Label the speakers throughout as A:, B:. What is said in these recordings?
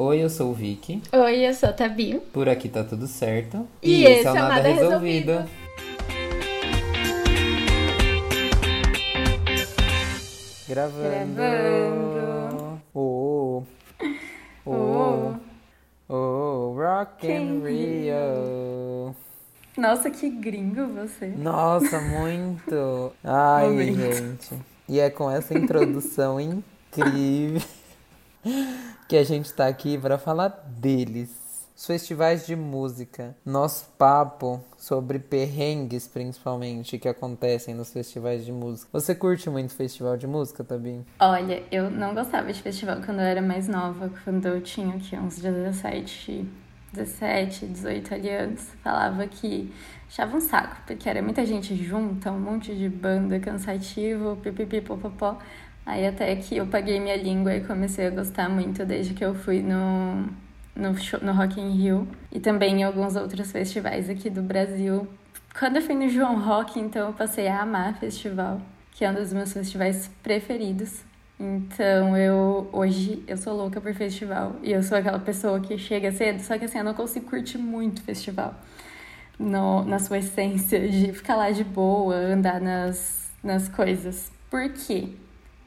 A: Oi, eu sou o Vicky.
B: Oi, eu sou a Tabi.
A: Por aqui tá tudo certo.
B: E, esse é o Nada, Nada Resolvido. Resolvido.
A: Gravando.
B: Gravando.
A: Oh. Oh. Oh. oh. Rock in Rio.
B: Nossa, que gringo você.
A: Nossa, muito. Ai, Momento. gente. E é com essa introdução incrível que a gente está aqui para falar deles. Os festivais de música. Nosso papo sobre perrengues, principalmente, que acontecem nos festivais de música. Você curte muito festival de música, Tabi?
B: Olha, eu não gostava de festival quando eu era mais nova, quando eu tinha aqui uns 17, 17, 18 anos. Falava que achava um saco, porque era muita gente junta, um monte de banda cansativo, pipipi, popopó. Aí até que eu paguei minha língua e comecei a gostar muito desde que eu fui no, no, show, no Rock in Rio e também em alguns outros festivais aqui do Brasil. Quando eu fui no João Rock, então eu passei a amar festival, que é um dos meus festivais preferidos. Então eu hoje eu sou louca por festival e eu sou aquela pessoa que chega cedo, só que assim eu não consigo curtir muito festival. No, na sua essência de ficar lá de boa, andar nas, nas coisas. Por quê?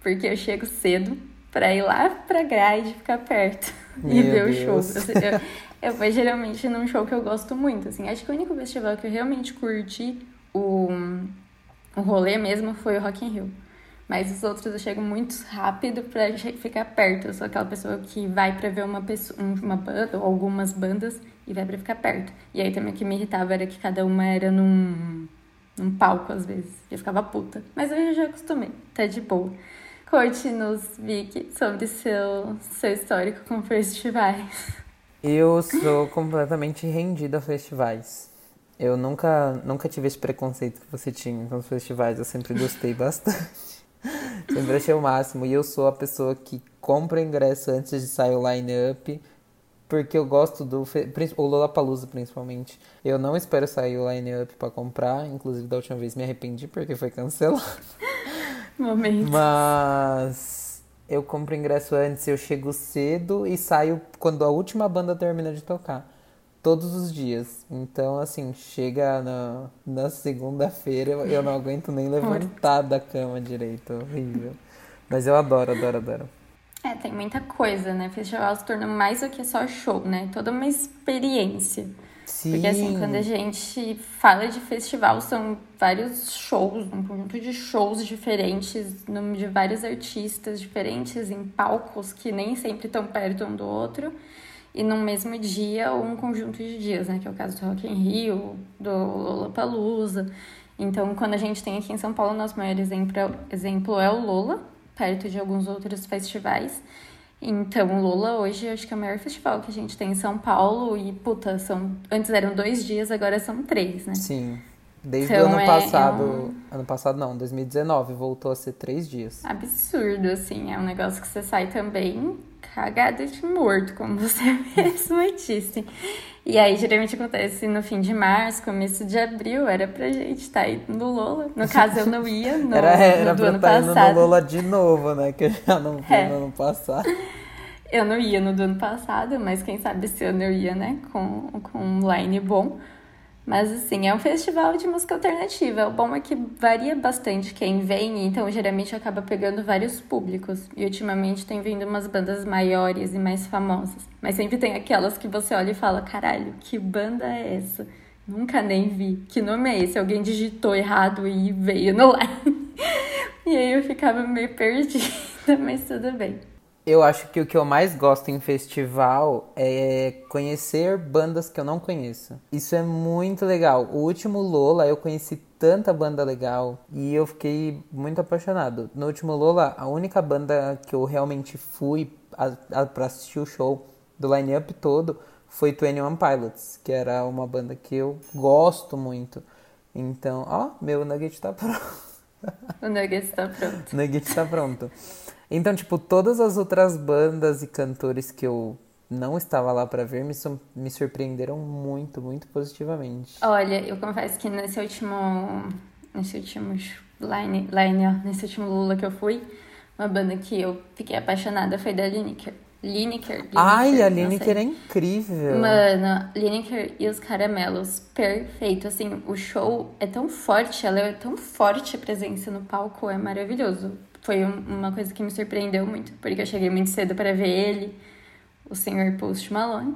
B: Porque eu chego cedo para ir lá pra grade ficar perto Meu e ver Deus. o show. Eu, eu vou geralmente num show que eu gosto muito, assim. Acho que o único festival que eu realmente curti o, o rolê mesmo foi o Rock in Rio. Mas os outros eu chego muito rápido pra ficar perto. Eu sou aquela pessoa que vai pra ver uma, pessoa, uma banda ou algumas bandas e vai pra ficar perto. E aí também o que me irritava era que cada uma era num, num palco às vezes. Eu ficava puta. Mas eu já acostumei, tá de boa. Conte-nos, Vicky, sobre seu, seu histórico com festivais.
A: Eu sou completamente rendida a festivais. Eu nunca, nunca tive esse preconceito que você tinha com os festivais. Eu sempre gostei bastante. sempre achei o máximo. E eu sou a pessoa que compra ingresso antes de sair o line-up. Porque eu gosto do. O Lollapalooza, principalmente. Eu não espero sair o line-up pra comprar. Inclusive, da última vez me arrependi porque foi cancelado.
B: Momentos.
A: Mas eu compro ingresso antes, eu chego cedo e saio quando a última banda termina de tocar. Todos os dias. Então, assim, chega na, na segunda-feira, eu, eu não aguento nem levantar da cama direito. Horrível. Mas eu adoro, adoro, adoro.
B: É, tem muita coisa, né? Festival se torna mais do que só show, né? Toda uma experiência.
A: Sim.
B: Porque assim, quando a gente fala de festival, são vários shows, um conjunto de shows diferentes, de vários artistas diferentes, em palcos que nem sempre estão perto um do outro, e no mesmo dia ou um conjunto de dias, né? Que é o caso do Rock in Rio, do Lollapalooza. Então, quando a gente tem aqui em São Paulo, nosso maior exemplo, exemplo é o Lola, perto de alguns outros festivais. Então, Lula hoje acho que é o maior festival que a gente tem em São Paulo e, puta, são, antes eram dois dias, agora são três, né?
A: Sim. Desde então, o ano é, passado, é um... ano passado não, 2019, voltou a ser três dias.
B: Absurdo, assim, é um negócio que você sai também cagada de morto, como você mesmo disse. E aí, geralmente acontece no fim de março, começo de abril, era pra gente estar tá aí no Lola. No caso, eu não ia no,
A: era, era
B: no do
A: ano
B: tá passado.
A: no Lola de novo, né? Que eu já não fui é. no ano passado.
B: Eu não ia no do ano passado, mas quem sabe esse ano eu ia, né? Com, com um line bom. Mas assim, é um festival de música alternativa. O bom é que varia bastante quem vem, então geralmente acaba pegando vários públicos. E ultimamente tem vindo umas bandas maiores e mais famosas. Mas sempre tem aquelas que você olha e fala: caralho, que banda é essa? Nunca nem vi. Que nome é esse? Alguém digitou errado e veio no line. e aí eu ficava meio perdida, mas tudo bem.
A: Eu acho que o que eu mais gosto em festival é conhecer bandas que eu não conheço. Isso é muito legal. O último Lola eu conheci tanta banda legal e eu fiquei muito apaixonado. No último Lola, a única banda que eu realmente fui para assistir o show do line-up todo foi 21 Pilots, que era uma banda que eu gosto muito. Então, ó, meu nugget tá pronto.
B: O nugget tá pronto.
A: o nugget tá pronto. Então, tipo, todas as outras bandas e cantores que eu não estava lá para ver me, me surpreenderam muito, muito positivamente.
B: Olha, eu confesso que nesse último. Nesse último line, line nesse último Lula que eu fui, uma banda que eu fiquei apaixonada foi da Lineker. Lineker. Lineker
A: Ai, a Lineker é incrível.
B: Mano, Lineker e os caramelos, perfeito. Assim, o show é tão forte, ela é tão forte a presença no palco, é maravilhoso. Foi uma coisa que me surpreendeu muito, porque eu cheguei muito cedo para ver ele, o senhor Post Malone.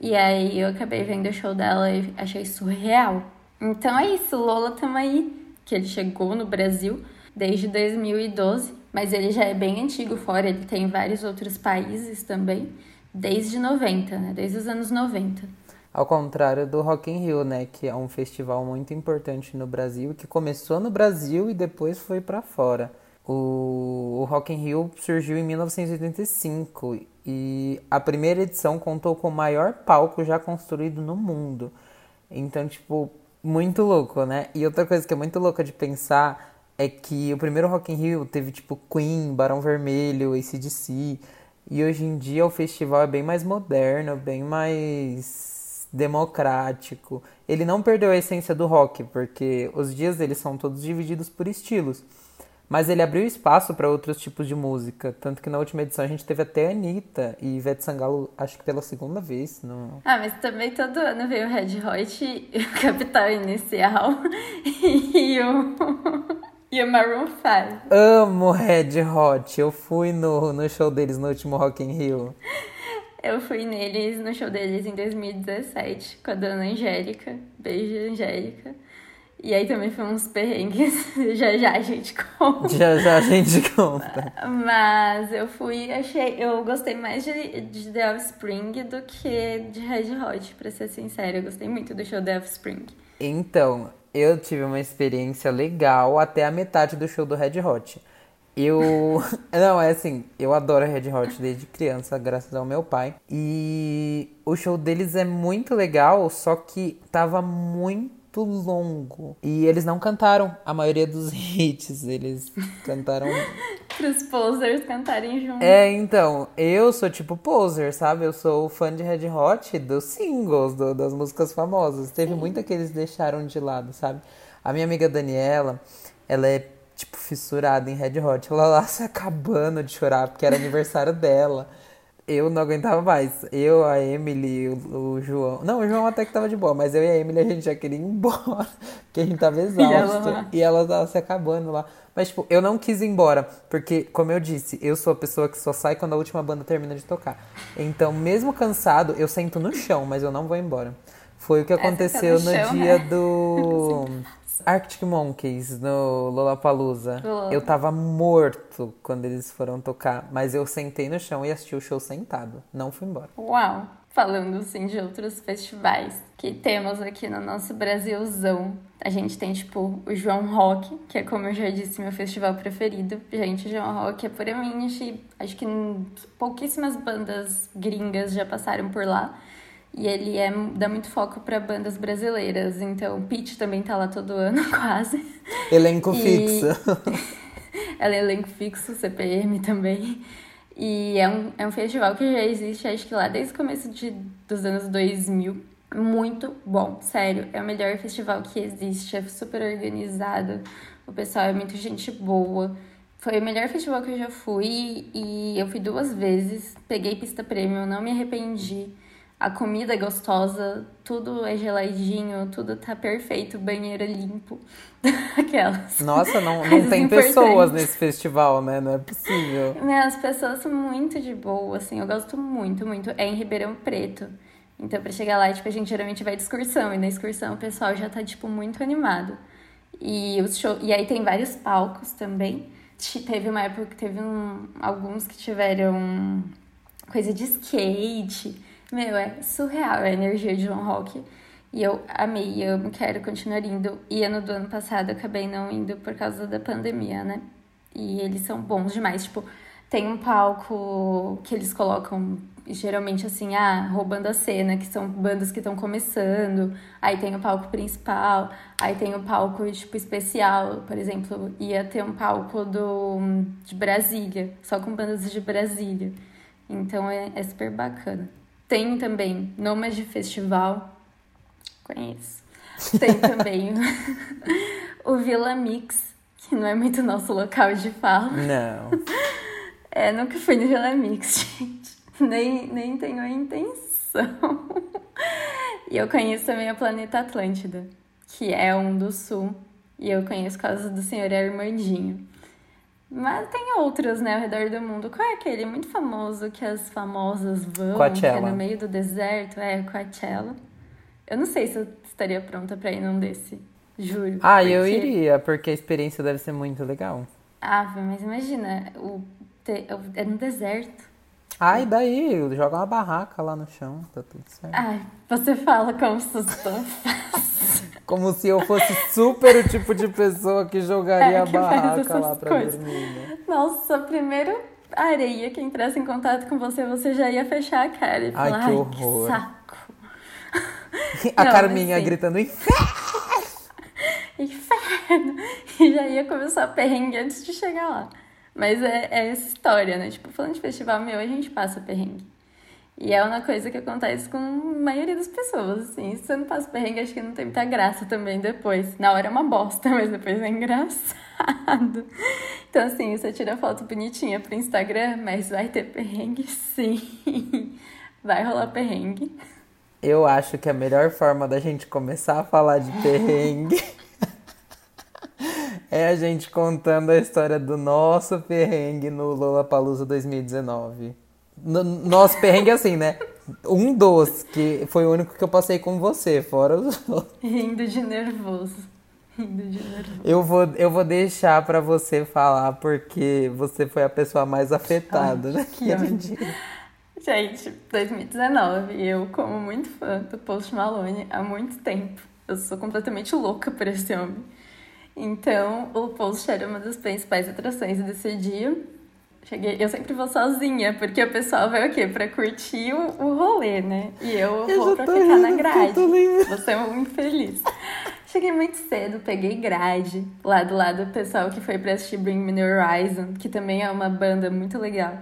B: E aí eu acabei vendo o show dela e achei surreal. Então é isso, Lola tamo aí, que ele chegou no Brasil desde 2012 mas ele já é bem antigo fora, ele tem vários outros países também, desde 90, né? Desde os anos 90.
A: Ao contrário do Rock in Rio, né, que é um festival muito importante no Brasil, que começou no Brasil e depois foi para fora. O, o Rock in Rio surgiu em 1985 e a primeira edição contou com o maior palco já construído no mundo. Então, tipo, muito louco, né? E outra coisa que é muito louca de pensar é que o primeiro Rock in Rio teve tipo Queen, Barão Vermelho, ACDC, e hoje em dia o festival é bem mais moderno, bem mais democrático. Ele não perdeu a essência do rock, porque os dias dele são todos divididos por estilos. Mas ele abriu espaço para outros tipos de música. Tanto que na última edição a gente teve até a Anitta e Ivete Sangalo, acho que pela segunda vez. No...
B: Ah, mas também todo ano veio o Red Hot, o Capital Inicial e o. E o Maroon 5.
A: Amo Red Hot. Eu fui no, no show deles no último Rock in Rio.
B: Eu fui neles, no show deles em 2017, com a dona Angélica. Beijo, Angélica. E aí também foi uns perrengues. já já a gente conta.
A: Já já a gente conta.
B: Mas eu fui, achei. Eu gostei mais de, de The Offspring do que de Red Hot, pra ser sincera. Eu gostei muito do show The Offspring.
A: Então, eu tive uma experiência legal até a metade do show do Red Hot. Eu. Não, é assim, eu adoro Red Hot desde criança, graças ao meu pai. E o show deles é muito legal, só que tava muito longo. E eles não cantaram a maioria dos hits, eles cantaram.
B: Pros posers cantarem junto.
A: É, então, eu sou tipo poser, sabe? Eu sou fã de Red Hot dos singles, do, das músicas famosas. Teve Sim. muita que eles deixaram de lado, sabe? A minha amiga Daniela, ela é tipo fissurada em Red Hot. Ela lá se acabando de chorar porque era aniversário dela eu não aguentava mais. Eu, a Emily, o, o, João. Não, o João até que tava de boa, mas eu e a Emily a gente já queria ir embora. Porque a gente tava exausto. E ela, tava se acabando lá. Mas, tipo, eu não quis ir embora. Porque, como eu disse, eu sou a pessoa que só sai quando a última banda termina de tocar. Então, mesmo cansado, eu sento no chão, mas eu não vou embora. Foi o que aconteceu é, no, no chão, dia né? do. Arctic Monkeys no Lollapalooza. Oh. Eu tava morto quando eles foram tocar, mas eu sentei no chão e assisti o show sentado. Não fui embora.
B: Uau! Falando assim de outros festivais que temos aqui no nosso Brasilzão. A gente tem, tipo, o João Rock, que é, como eu já disse, meu festival preferido. Gente, o João Rock é puramente. Acho que pouquíssimas bandas gringas já passaram por lá. E ele é, dá muito foco para bandas brasileiras. Então, Pitch também tá lá todo ano, quase.
A: Elenco e... fixo.
B: Ela é elenco fixo, CPM também. E é um, é um festival que já existe, acho que lá desde o começo de, dos anos 2000. Muito bom, sério. É o melhor festival que existe, é super organizado. O pessoal é muito gente boa. Foi o melhor festival que eu já fui e eu fui duas vezes. Peguei pista premium, não me arrependi a comida é gostosa, tudo é geladinho, tudo tá perfeito, banheiro limpo. Aquelas.
A: Nossa, não, não tem pessoas nesse festival, né? Não é possível.
B: As pessoas são muito de boa, assim, eu gosto muito, muito. É em Ribeirão Preto. Então, pra chegar lá, tipo, a gente geralmente vai de excursão, e na excursão o pessoal já tá, tipo, muito animado. E, os show... e aí tem vários palcos também. Teve uma época que teve um... alguns que tiveram coisa de skate meu, é surreal a energia de João Rock. E eu amei, amo, quero continuar indo. E ano do ano passado eu acabei não indo por causa da pandemia, né? E eles são bons demais. Tipo, tem um palco que eles colocam geralmente assim, ah, roubando a cena, que são bandas que estão começando. Aí tem o palco principal, aí tem o palco tipo especial, por exemplo, ia ter um palco do de Brasília, só com bandas de Brasília. Então é, é super bacana. Tem também Nômade Festival. Conheço. Tem também o Vila Mix, que não é muito nosso local de fala.
A: Não.
B: É, nunca fui no Vila Mix, gente. nem, nem tenho a intenção. e eu conheço também o planeta Atlântida, que é um do sul. E eu conheço por causa do senhor Armandinho. Mas tem outros, né, ao redor do mundo. Qual é aquele muito famoso que as famosas vão,
A: Coachella.
B: que é no meio do deserto? É, Coachella. Eu não sei se eu estaria pronta pra ir num desse, juro.
A: Ah, eu
B: porque-
A: iria, porque a experiência deve ser muito legal.
B: Ah, mas imagina, o te- é no deserto.
A: E daí? Joga uma barraca lá no chão, tá tudo certo.
B: Ai, você fala como se fosse tão fácil.
A: Como se eu fosse super o tipo de pessoa que jogaria
B: É,
A: a
B: que faz
A: barraca lá pra
B: coisas.
A: dormir, né?
B: Nossa, primeiro areia que entrasse em contato com você, você já ia fechar a cara e
A: Ai,
B: falar,
A: que
B: ai,
A: horror."
B: que saco.
A: A
B: Não,
A: Carminha
B: assim.
A: gritando inferno.
B: Inferno! E já ia começar a perrengue antes de chegar lá. Mas é, é essa história, né? Tipo, falando de festival meu, a gente passa perrengue. E é uma coisa que acontece com a maioria das pessoas, assim. Se você não passa perrengue, acho que não tem muita graça também depois. Na hora é uma bosta, mas depois é engraçado. Então, assim, você tira foto bonitinha pro Instagram, mas vai ter perrengue sim. Vai rolar perrengue.
A: Eu acho que a melhor forma da gente começar a falar de perrengue é a gente contando a história do nosso perrengue no Lollapalooza 2019. No, nosso perrengue assim, né? Um dos, que foi o único que eu passei com você, fora os outros.
B: Rindo de nervoso. Rindo de nervoso.
A: Eu vou, eu vou deixar pra você falar, porque você foi a pessoa mais afetada, né?
B: que ódio. Gente, 2019, eu como muito fã do Post Malone há muito tempo. Eu sou completamente louca por esse homem. Então, o Post era uma das principais atrações desse dia. Cheguei, eu sempre vou sozinha, porque o pessoal vai o quê? Pra curtir o, o rolê, né? E eu,
A: Eu
B: vou pra ficar na
A: rindo, eu
B: grade. Você é muito feliz. Cheguei muito cedo, peguei grade lá do lado do pessoal que foi pra assistir Bring Me The Horizon, que também é uma banda muito legal.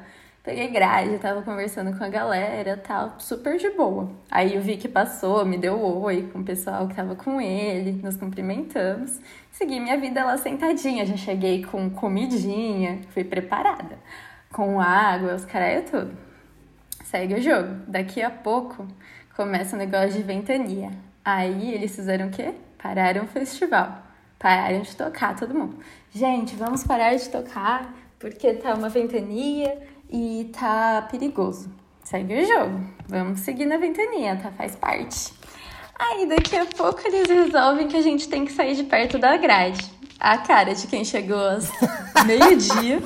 B: Peguei grade, tava conversando com a galera tal, super de boa. Aí eu vi que passou, me deu oi com o pessoal que tava com ele, nos cumprimentamos. Segui minha vida lá sentadinha, já cheguei com comidinha, fui preparada, com água, os caralho tudo. Segue o jogo. Daqui a pouco começa o negócio de ventania. Aí eles fizeram o quê? Pararam o festival. Pararam de tocar todo mundo. Gente, vamos parar de tocar porque tá uma ventania e tá perigoso. Segue o jogo. Vamos seguir na ventania, tá? Faz parte. Aí daqui a pouco eles resolvem que a gente tem que sair de perto da grade. A cara de quem chegou às meio-dia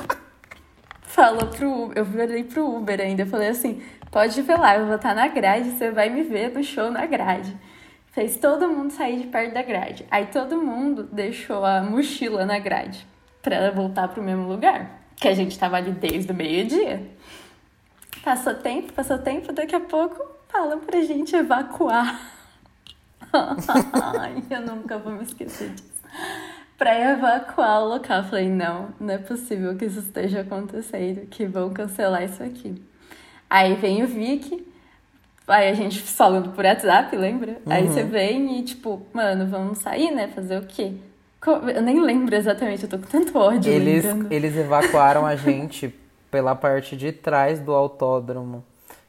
B: falou pro Uber, eu falei pro Uber ainda, eu falei assim, pode ver lá, eu vou estar na grade, você vai me ver no show na grade. Fez todo mundo sair de perto da grade. Aí todo mundo deixou a mochila na grade pra voltar pro mesmo lugar, que a gente tava ali desde o meio-dia. Passou tempo, passou tempo, daqui a pouco falam pra gente evacuar. Ai, eu nunca vou me esquecer disso. Pra evacuar o local. Falei, não, não é possível que isso esteja acontecendo, que vão cancelar isso aqui. Aí vem o Vic, aí a gente falando por WhatsApp, lembra? Aí você vem e tipo, mano, vamos sair, né? Fazer o quê? Eu nem lembro exatamente, eu tô com tanto ódio
A: Eles,
B: lembrando.
A: eles evacuaram a gente pela parte de trás do autódromo,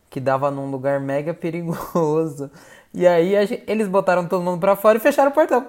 A: que dava num lugar mega perigoso. E aí a gen- eles botaram todo mundo pra fora e fecharam o portão.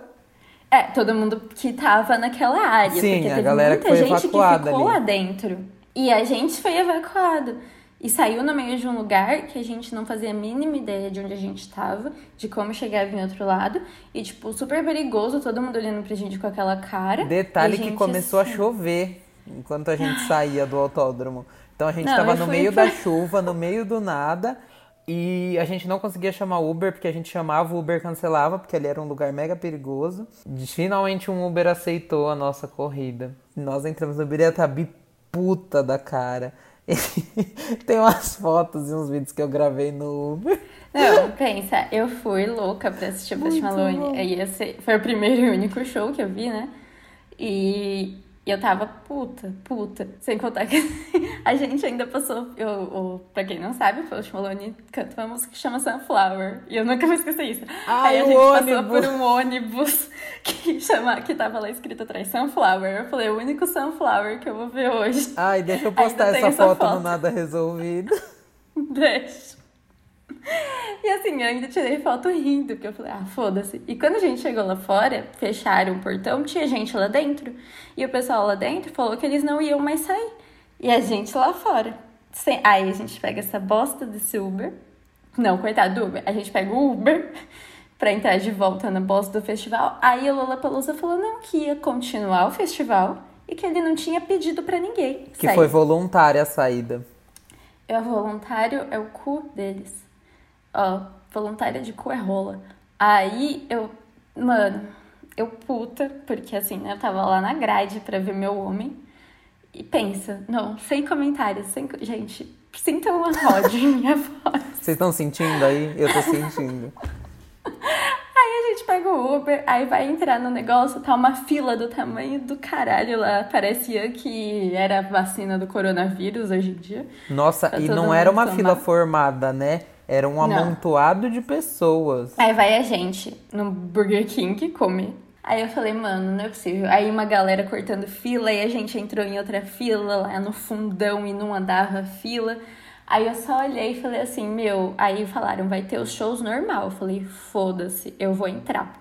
B: É, todo mundo que tava naquela área.
A: Sim,
B: porque
A: a
B: teve
A: galera que
B: muita
A: foi
B: gente
A: evacuada
B: que ficou
A: ali.
B: lá dentro. E a gente foi evacuado. E saiu no meio de um lugar que a gente não fazia a mínima ideia de onde a gente tava, de como chegava em outro lado. E, tipo, super perigoso, todo mundo olhando pra gente com aquela cara.
A: Detalhe que começou
B: assim,
A: a chover enquanto a gente saía do autódromo. Então a gente
B: Não,
A: tava no meio
B: pra-
A: da chuva, no meio do nada. E a gente não conseguia chamar Uber, porque a gente chamava, o Uber cancelava, porque ali era um lugar mega perigoso. Finalmente um Uber aceitou a nossa corrida. Nós entramos no Uber e a Tabi puta da cara. Tem umas fotos e uns vídeos que eu gravei no Uber.
B: Não, pensa, eu fui louca pra assistir o Post Malone.
A: bom.
B: Ser- foi o primeiro e único show que eu vi, né? E eu tava puta, puta. Sem contar que a gente ainda passou. Eu, eu, pra quem não sabe, o Post Malone canta uma música que chama Sunflower. E eu nunca vou esquecer isso.
A: Ai,
B: Aí a gente
A: ônibus.
B: passou por um ônibus que, chama, que tava lá escrito atrás Sunflower. Eu falei, o único Sunflower que eu vou ver hoje.
A: Ai, deixa eu postar essa
B: essa
A: foto, no
B: foto.
A: Nada Resolvido.
B: Deixa. E assim, eu ainda tirei foto rindo, porque eu falei, ah, foda-se. E quando a gente chegou lá fora, fecharam o portão, tinha gente lá dentro. E o pessoal lá dentro falou que eles não iam mais sair. E a gente lá fora. Sem... Aí a gente pega essa bosta desse Uber. Não, coitado do Uber. A gente pega o Uber pra entrar de volta na bosta do festival. Aí o Lollapalooza falou não, que ia continuar o festival e que ele não tinha pedido para ninguém.
A: Que sair. foi voluntária a saída.
B: É voluntário, é o cu deles. Ó, voluntária de cu é rola. Aí eu, mano, eu puta, porque assim, né, eu tava lá na grade pra ver meu homem. E pensa, não, sem comentários, sem. Gente, sintam uma rode em minha voz.
A: Vocês estão sentindo aí? Eu tô sentindo.
B: Aí a gente pega o Uber, aí vai entrar no negócio, tá uma fila do tamanho do caralho lá. Parecia que era vacina do coronavírus hoje em dia.
A: Nossa, tá e não era uma fila formada, né? Era um amontoado de pessoas.
B: Aí vai a gente no Burger King comer. Aí eu falei, mano, não é possível. Aí uma galera cortando fila, e a gente entrou em outra fila lá no fundão e não andava fila. Aí eu só olhei e falei assim, meu. Aí falaram, vai ter os shows normal. Eu falei, foda-se, eu vou entrar.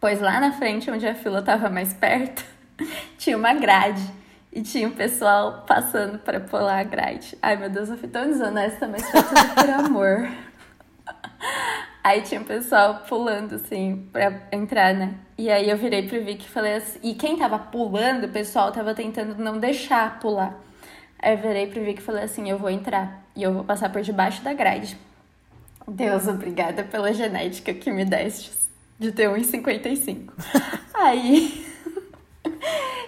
B: Pois lá na frente, onde a fila tava mais perto, tinha uma grade. E tinha o um pessoal passando para pular a grade. Ai, meu Deus, eu fui tão desonesta, mas foi tudo por amor. Aí tinha o um pessoal pulando, assim, pra entrar, né? E aí eu virei pro Vic e falei assim... E quem tava pulando, o pessoal tava tentando não deixar pular. Aí eu virei pro Vic e falei assim, eu vou entrar. E eu vou passar por debaixo da grade. Deus, obrigada pela genética que me deste de ter 1,55. aí...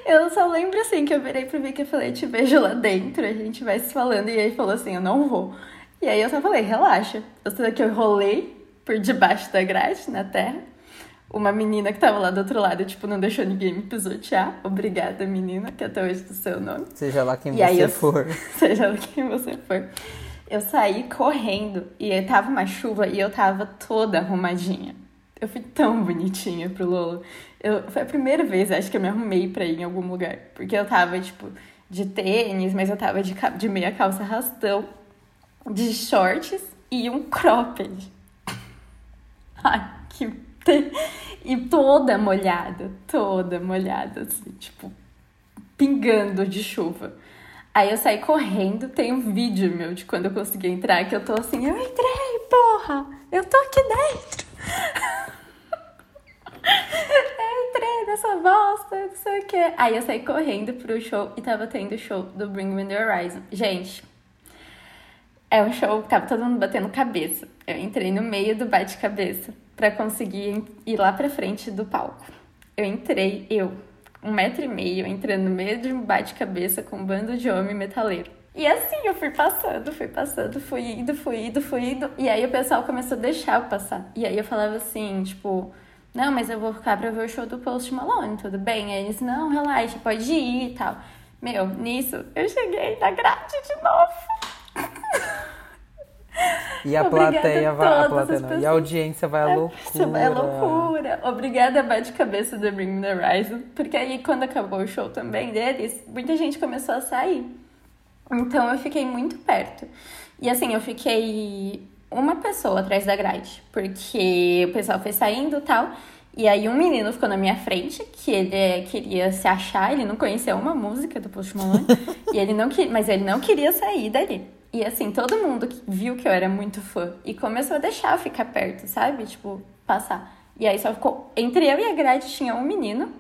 B: Eu só lembro assim que eu virei pro Vicky e falei, te vejo lá dentro, a gente vai se falando. E aí falou assim, eu não vou. E aí eu só falei, relaxa. Eu sei que eu rolei por debaixo da grade, na terra. Uma menina que tava lá do outro lado, tipo, não deixou ninguém me pisotear. Obrigada, menina, que até hoje é o seu nome.
A: Seja lá quem e você eu, for.
B: Seja lá quem você for. Eu saí correndo e tava uma chuva e eu tava toda arrumadinha. Eu fui tão bonitinha pro Lolo. Eu, foi a primeira vez, acho que eu me arrumei pra ir em algum lugar. Porque eu tava, tipo, de tênis, mas eu tava de, de meia calça rastão, de shorts e um cropped. Ai, que. E toda molhada, toda molhada, assim, tipo, pingando de chuva. Aí eu saí correndo, tem um vídeo meu de quando eu consegui entrar, que eu tô assim, eu entrei, porra! Eu tô aqui dentro! eu entrei nessa bosta, não sei o que. Aí eu saí correndo pro show e tava tendo o show do Bring Me The Horizon. Gente, é um show que tava todo mundo batendo cabeça. Eu entrei no meio do bate-cabeça para conseguir ir lá pra frente do palco. Eu entrei, eu, um metro e meio, entrando no meio de um bate-cabeça com um bando de homem metaleiro. E assim eu fui passando, fui passando, fui indo, fui indo, fui indo. E aí o pessoal começou a deixar eu passar. E aí eu falava assim, tipo, não, mas eu vou ficar pra ver o show do Post Malone, tudo bem? Aí eles, não, relaxa, pode ir e tal. Meu, nisso, eu cheguei na grade de novo.
A: E a plateia vai. A plateia não, e a audiência vai à é, loucura.
B: Vai loucura. Obrigada, bate-cabeça do Bring the Horizon. Porque aí, quando acabou o show também deles, muita gente começou a sair. Então eu fiquei muito perto. E assim, eu fiquei uma pessoa atrás da grade, porque o pessoal foi saindo e tal. E aí um menino ficou na minha frente, que ele é, queria se achar, ele não conhecia uma música do Post Malone, e ele não queria, mas ele não queria sair dali. E assim, todo mundo viu que eu era muito fã e começou a deixar eu ficar perto, sabe? Tipo, passar. E aí só ficou entre eu e a grade tinha um menino,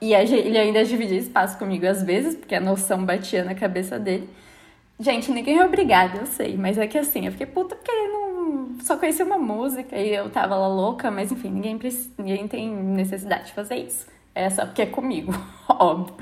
B: e ele ainda dividia espaço comigo às vezes, porque a noção batia na cabeça dele. Gente, ninguém é obrigado, eu sei, mas é que assim, eu fiquei puta porque ele não só conhecia uma música e eu tava lá louca, mas enfim, ninguém, ninguém tem necessidade de fazer isso. É só porque é comigo, óbvio.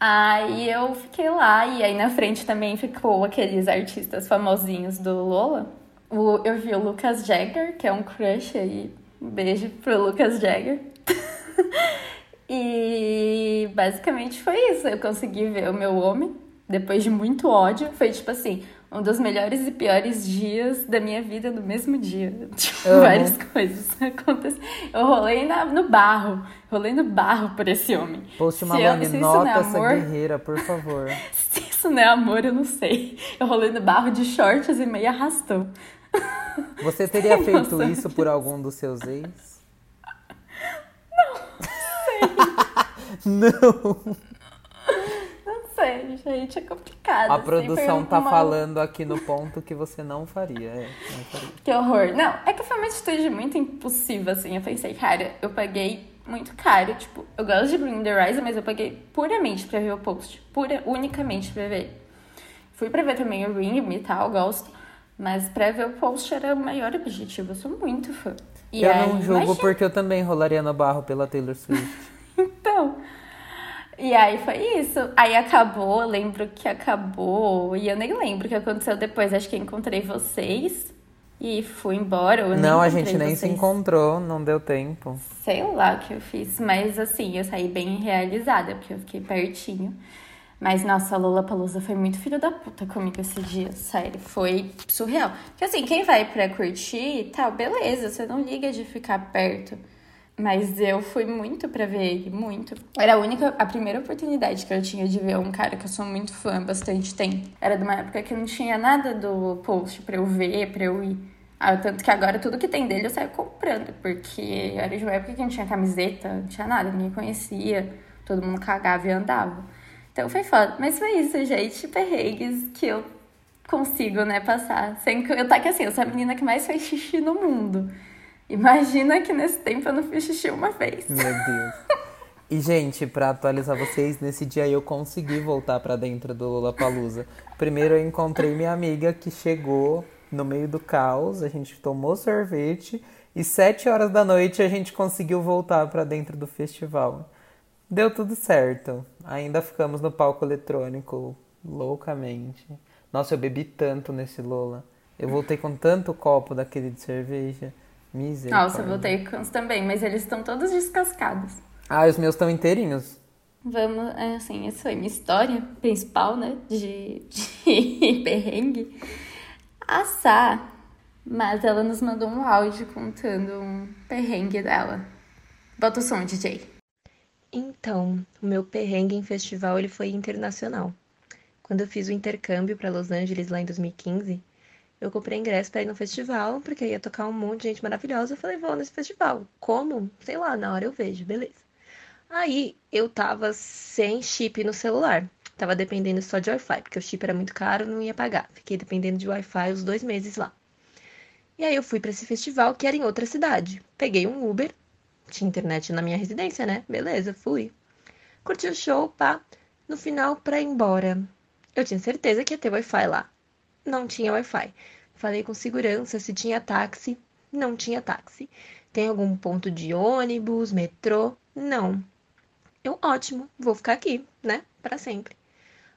B: Aí eu fiquei lá, e aí na frente também ficou aqueles artistas famosinhos do Lola. O, eu vi o Lucas Jagger, que é um crush aí. Um beijo pro Lucas Jagger. e basicamente foi isso. Eu consegui ver o meu homem, depois de muito ódio. Foi tipo assim, um dos melhores e piores dias da minha vida no mesmo dia. Tipo, uhum. várias coisas acontecem. Eu rolei na, no barro, rolei no barro por esse homem.
A: Post Malone, nota essa guerreira, por favor.
B: se isso não é amor, eu não sei. Eu rolei no barro de shorts e meio arrastou.
A: Você teria feito isso por algum dos seus ex?
B: Não, sei. não. Sei, gente, é complicado.
A: A
B: assim,
A: produção tá
B: uma...
A: falando aqui no ponto que você não faria. É, não faria.
B: Que horror. Não, é que foi uma atitude muito impossível, assim. Eu pensei, cara, eu paguei muito caro. Tipo, eu gosto de Bring the Rise, mas eu paguei puramente pra ver o post. Pura, unicamente pra ver. Fui pra ver também o Ring e tal, gosto. Mas pra ver o post era o maior objetivo. Eu sou muito fã. E
A: eu
B: aí,
A: não julgo
B: imagina-
A: porque eu também rolaria no barro pela Taylor Swift.
B: Então. E aí foi isso. Aí acabou, eu lembro que acabou. E eu nem lembro o que aconteceu depois. Acho que encontrei vocês e fui embora.
A: não, a gente nem se
B: vocês.
A: encontrou, não deu tempo.
B: Sei lá o que eu fiz. Mas assim, eu saí bem realizada, porque eu fiquei pertinho. Mas, nossa, a Lola Palusa foi muito filho da puta comigo esse dia, sério. Foi surreal. Porque assim, quem vai pra curtir e tal, beleza, você não liga de ficar perto. Mas eu fui muito pra ver ele, muito. Era a única, a primeira oportunidade que eu tinha de ver um cara que eu sou muito fã bastante tempo. Era de uma época que não tinha nada do post pra eu ver, pra eu ir. Ah, tanto que agora tudo que tem dele eu saio comprando, porque era de uma época que não tinha camiseta, não tinha nada, ninguém conhecia, todo mundo cagava e andava. Então foi foda. Mas foi isso, gente, perrengues que eu consigo, né, passar. Sem que eu tá que assim, eu sou a menina que mais fez xixi no mundo. Imagina que nesse tempo eu não fiz xixi uma vez.
A: Meu Deus. E, gente, pra atualizar vocês, nesse dia eu consegui voltar pra dentro do Lollapalooza. Primeiro eu encontrei minha amiga que chegou no meio do caos, a gente tomou sorvete e sete horas da noite a gente conseguiu voltar pra dentro do festival. Deu tudo certo. Ainda ficamos no palco eletrônico loucamente. Nossa, eu bebi tanto nesse Lola. Eu voltei com tanto copo daquele de cerveja. Misericórdia.
B: Nossa, eu voltei com os também, mas eles estão todos descascados.
A: Ah, os meus estão inteirinhos.
B: Vamos, é, assim, essa foi minha história principal, né? De, de perrengue. A Sá, mas ela nos mandou um áudio contando um perrengue dela. Bota o som, DJ.
C: Então, o meu perrengue em festival ele foi internacional. Quando eu fiz o intercâmbio para Los Angeles lá em 2015, eu comprei ingresso para ir no festival, porque ia tocar um monte de gente maravilhosa. Eu falei, vou nesse festival. Como? Sei lá, na hora eu vejo, beleza. Aí eu tava sem chip no celular. Tava dependendo só de Wi-Fi, porque o chip era muito caro, não ia pagar. Fiquei dependendo de Wi-Fi os dois meses lá. E aí eu fui para esse festival que era em outra cidade. Peguei um Uber, tinha internet na minha residência, né? Beleza, fui. Curti o show, pá. No final, pra ir embora, eu tinha certeza que ia ter Wi-Fi lá. Não tinha Wi-Fi. Falei com segurança se tinha táxi. Não tinha táxi. Tem algum ponto de ônibus, metrô? Não. Eu, ótimo, vou ficar aqui, né? Pra sempre.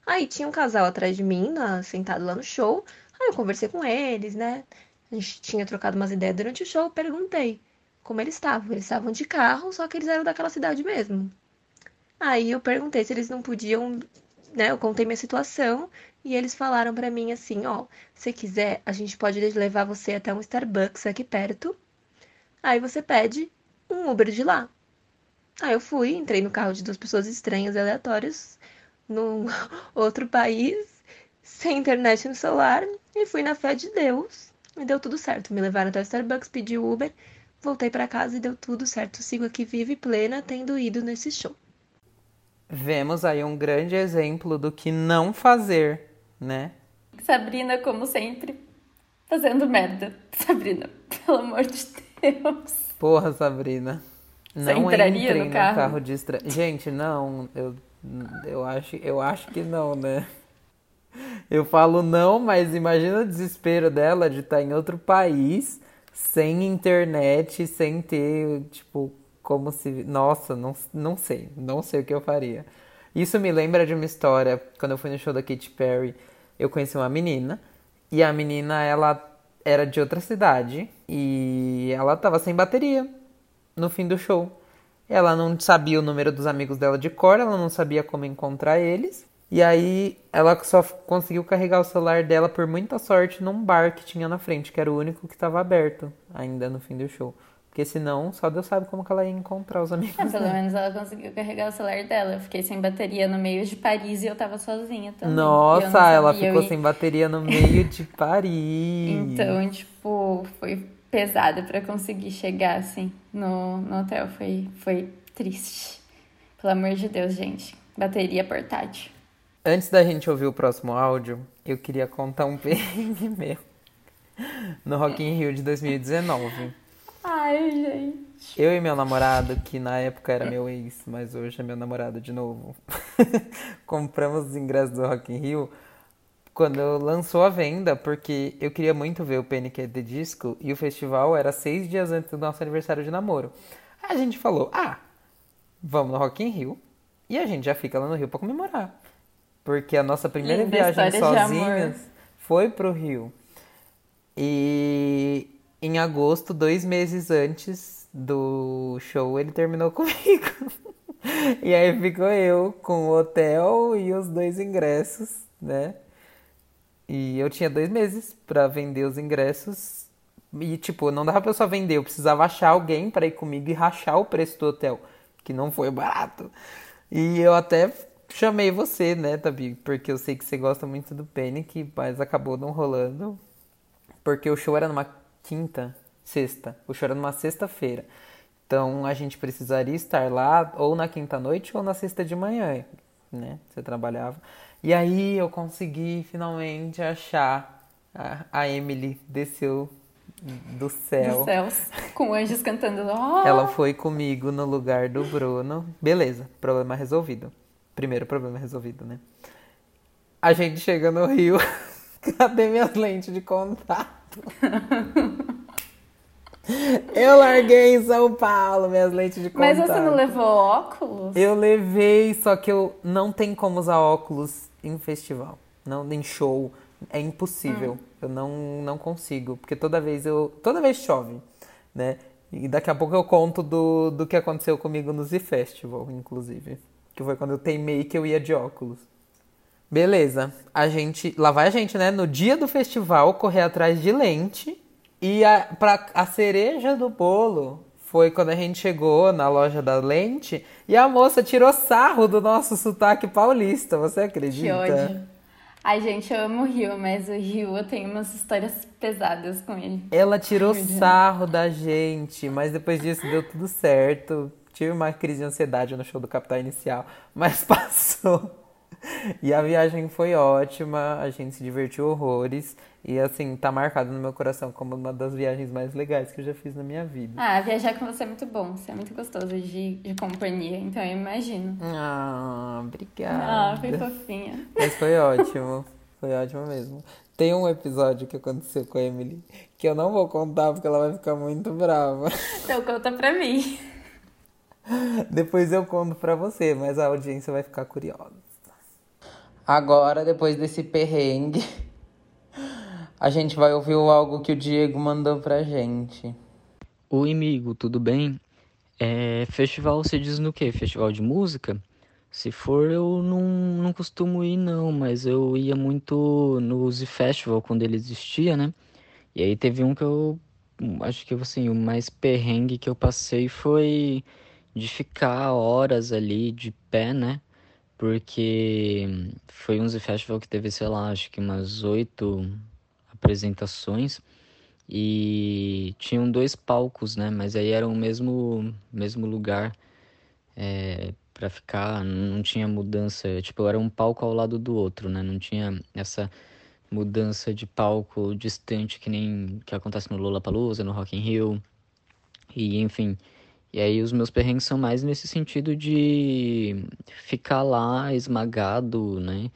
C: Aí tinha um casal atrás de mim, sentado lá no show. Aí eu conversei com eles, né? A gente tinha trocado umas ideias durante o show. Perguntei como eles estavam. Eles estavam de carro, só que eles eram daquela cidade mesmo. Aí eu perguntei se eles não podiam, né? Eu contei minha situação e eles falaram pra mim assim, ó, se quiser, a gente pode levar você até um Starbucks aqui perto. Aí você pede um Uber de lá. Aí eu fui, entrei no carro de duas pessoas estranhas, aleatórias, num outro país, sem internet no celular, e fui na fé de Deus. E deu tudo certo. Me levaram até o Starbucks, pedi o Uber, voltei pra casa e deu tudo certo. Sigo aqui viva e plena, tendo ido nesse show.
A: Vemos aí um grande exemplo do que não fazer, né?
B: Sabrina, como sempre, fazendo merda. Sabrina, pelo amor de Deus.
A: Porra, Sabrina.
B: Você
A: Não
B: entraria
A: entrem
B: no carro?
A: de estra... Gente, não, eu, eu, acho, eu acho que não, né? Eu falo não, mas imagina o desespero dela de estar em outro país, sem internet, sem ter, tipo, como se. Nossa, não, não sei, não sei o que eu faria. Isso me lembra de uma história, quando eu fui no show da Katy Perry, eu conheci uma menina, e a menina, ela era de outra cidade, e ela tava sem bateria no fim do show. Ela não sabia o número dos amigos dela de cor, ela não sabia como encontrar eles. E aí ela só conseguiu carregar o celular dela por muita sorte num bar que tinha na frente, que era o único que estava aberto ainda no fim do show. Porque senão, só Deus sabe como que ela ia encontrar os amigos.
B: É, pelo menos ela conseguiu carregar o celular dela. Eu fiquei sem bateria no meio de Paris e eu tava sozinha também.
A: Nossa, ela ficou sem bateria no meio de Paris.
B: Então, tipo, foi pesada para conseguir chegar assim no, no hotel. Foi, foi triste. Pelo amor de Deus, gente. Bateria portátil.
A: Antes da gente ouvir o próximo áudio, eu queria contar um perrengue meu no Rock in Rio de 2019.
B: Ai, gente.
A: Eu e meu namorado, que na época era meu ex, mas hoje é meu namorado de novo, compramos os ingressos do Rock in Rio quando lançou a venda, porque eu queria muito ver o Panic! at the Disco e o festival era seis dias antes do nosso aniversário de namoro. Aí a gente falou, ah, vamos no Rock in Rio e a gente já fica lá no Rio para comemorar. Porque a nossa primeira Linda viagem sozinhas foi pro Rio. E em agosto, dois meses antes do show, ele terminou comigo. e aí ficou eu com o hotel e os dois ingressos, né? E eu tinha dois meses para vender os ingressos. E, tipo, não dava pra eu só vender, eu precisava achar alguém para ir comigo e rachar o preço do hotel, que não foi barato. E eu até chamei você, né, Tabi? Porque eu sei que você gosta muito do Panic, mas acabou não rolando. Porque o show era numa quinta, sexta. O show era numa sexta-feira. Então a gente precisaria estar lá ou na quinta noite ou na sexta de manhã, né? Você trabalhava. E aí eu consegui finalmente achar a, a Emily desceu do céu.
B: Dos céus, com anjos cantando. Oh!
A: Ela foi comigo no lugar do Bruno. Beleza, problema resolvido. Primeiro problema resolvido, né? A gente chega no Rio. Cadê minhas lentes de contato? Eu larguei em São Paulo minhas lentes de contato.
B: Mas você não levou óculos?
A: Eu levei, só que eu não tem como usar óculos em festival, não em show, é impossível. Hum. Eu não, não consigo, porque toda vez eu, toda vez chove, né? E daqui a pouco eu conto do, do que aconteceu comigo no Z Festival, inclusive, que foi quando eu teimei que eu ia de óculos. Beleza, a gente. Lá vai a gente, né? No dia do festival, correr atrás de lente. E a, pra, a cereja do bolo foi quando a gente chegou na loja da lente e a moça tirou sarro do nosso sotaque paulista. Você acredita?
B: Que ódio. Ai, gente, eu amo o Rio, mas o Rio eu tenho umas histórias pesadas com ele.
A: Ela tirou sarro da gente, mas depois disso deu tudo certo. Tive uma crise de ansiedade no show do Capital Inicial, mas passou. E a viagem foi ótima, a gente se divertiu horrores. E assim, tá marcado no meu coração como uma das viagens mais legais que eu já fiz na minha vida.
B: Ah, viajar com você é muito bom, você é muito gostoso de, de companhia, então eu imagino.
A: Ah, obrigada.
B: Ah, foi fofinha.
A: Mas foi ótimo, foi ótimo mesmo. Tem um episódio que aconteceu com a Emily que eu não vou contar porque ela vai ficar muito brava.
B: Então conta pra mim.
A: Depois eu conto pra você, mas a audiência vai ficar curiosa. Agora, depois desse perrengue, a gente vai ouvir algo que o Diego mandou pra gente.
D: Oi, amigo, tudo bem? É, festival você diz no quê? Festival de música? Se for, eu não, não costumo ir, não, mas eu ia muito no Z Festival quando ele existia, né? E aí teve um que eu acho que assim, o mais perrengue que eu passei foi de ficar horas ali de pé, né? Porque foi um Festival que teve, sei lá, acho que umas oito apresentações e tinham dois palcos, né? Mas aí era o mesmo, mesmo lugar é, para ficar, não tinha mudança, tipo, era um palco ao lado do outro, né? Não tinha essa mudança de palco distante que nem que acontece no Lollapalooza, no Rock in Rio. E enfim, e aí os meus perrengues são mais nesse sentido de ficar lá esmagado, né?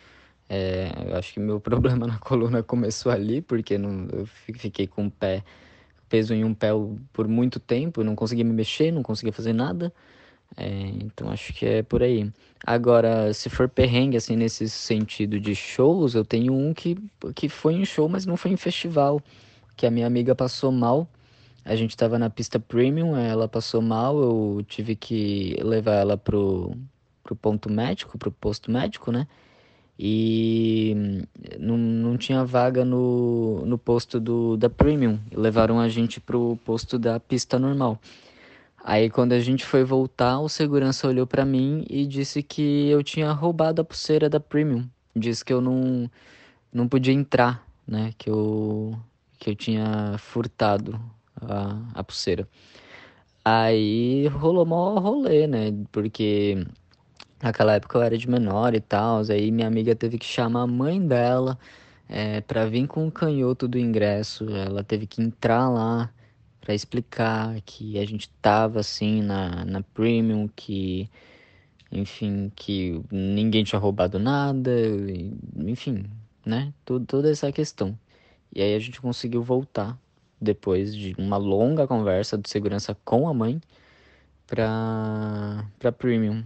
D: É, eu acho que meu problema na coluna começou ali, porque não, eu fiquei com o pé, peso em um pé por muito tempo, não conseguia me mexer, não conseguia fazer nada. É, então acho que é por aí. Agora, se for perrengue, assim, nesse sentido de shows, eu tenho um que, que foi em show, mas não foi em festival, que a minha amiga passou mal a gente estava na pista premium, ela passou mal, eu tive que levar ela pro, pro ponto médico, pro posto médico, né? e não, não tinha vaga no, no posto do, da Premium. Levaram a gente pro posto da pista normal. Aí quando a gente foi voltar, o segurança olhou para mim e disse que eu tinha roubado a pulseira da Premium. Disse que eu não, não podia entrar, né? Que eu, que eu tinha furtado a, a pulseira. Aí rolou mó rolê, né? Porque naquela época eu era de menor e tal. Aí minha amiga teve que chamar a mãe dela é, pra vir com o canhoto do ingresso. Ela teve que entrar lá para explicar que a gente tava assim na, na Premium, que enfim, que ninguém tinha roubado nada, enfim, né? Toda essa questão. E aí a gente conseguiu voltar depois de uma longa conversa de segurança com a mãe pra, pra Premium.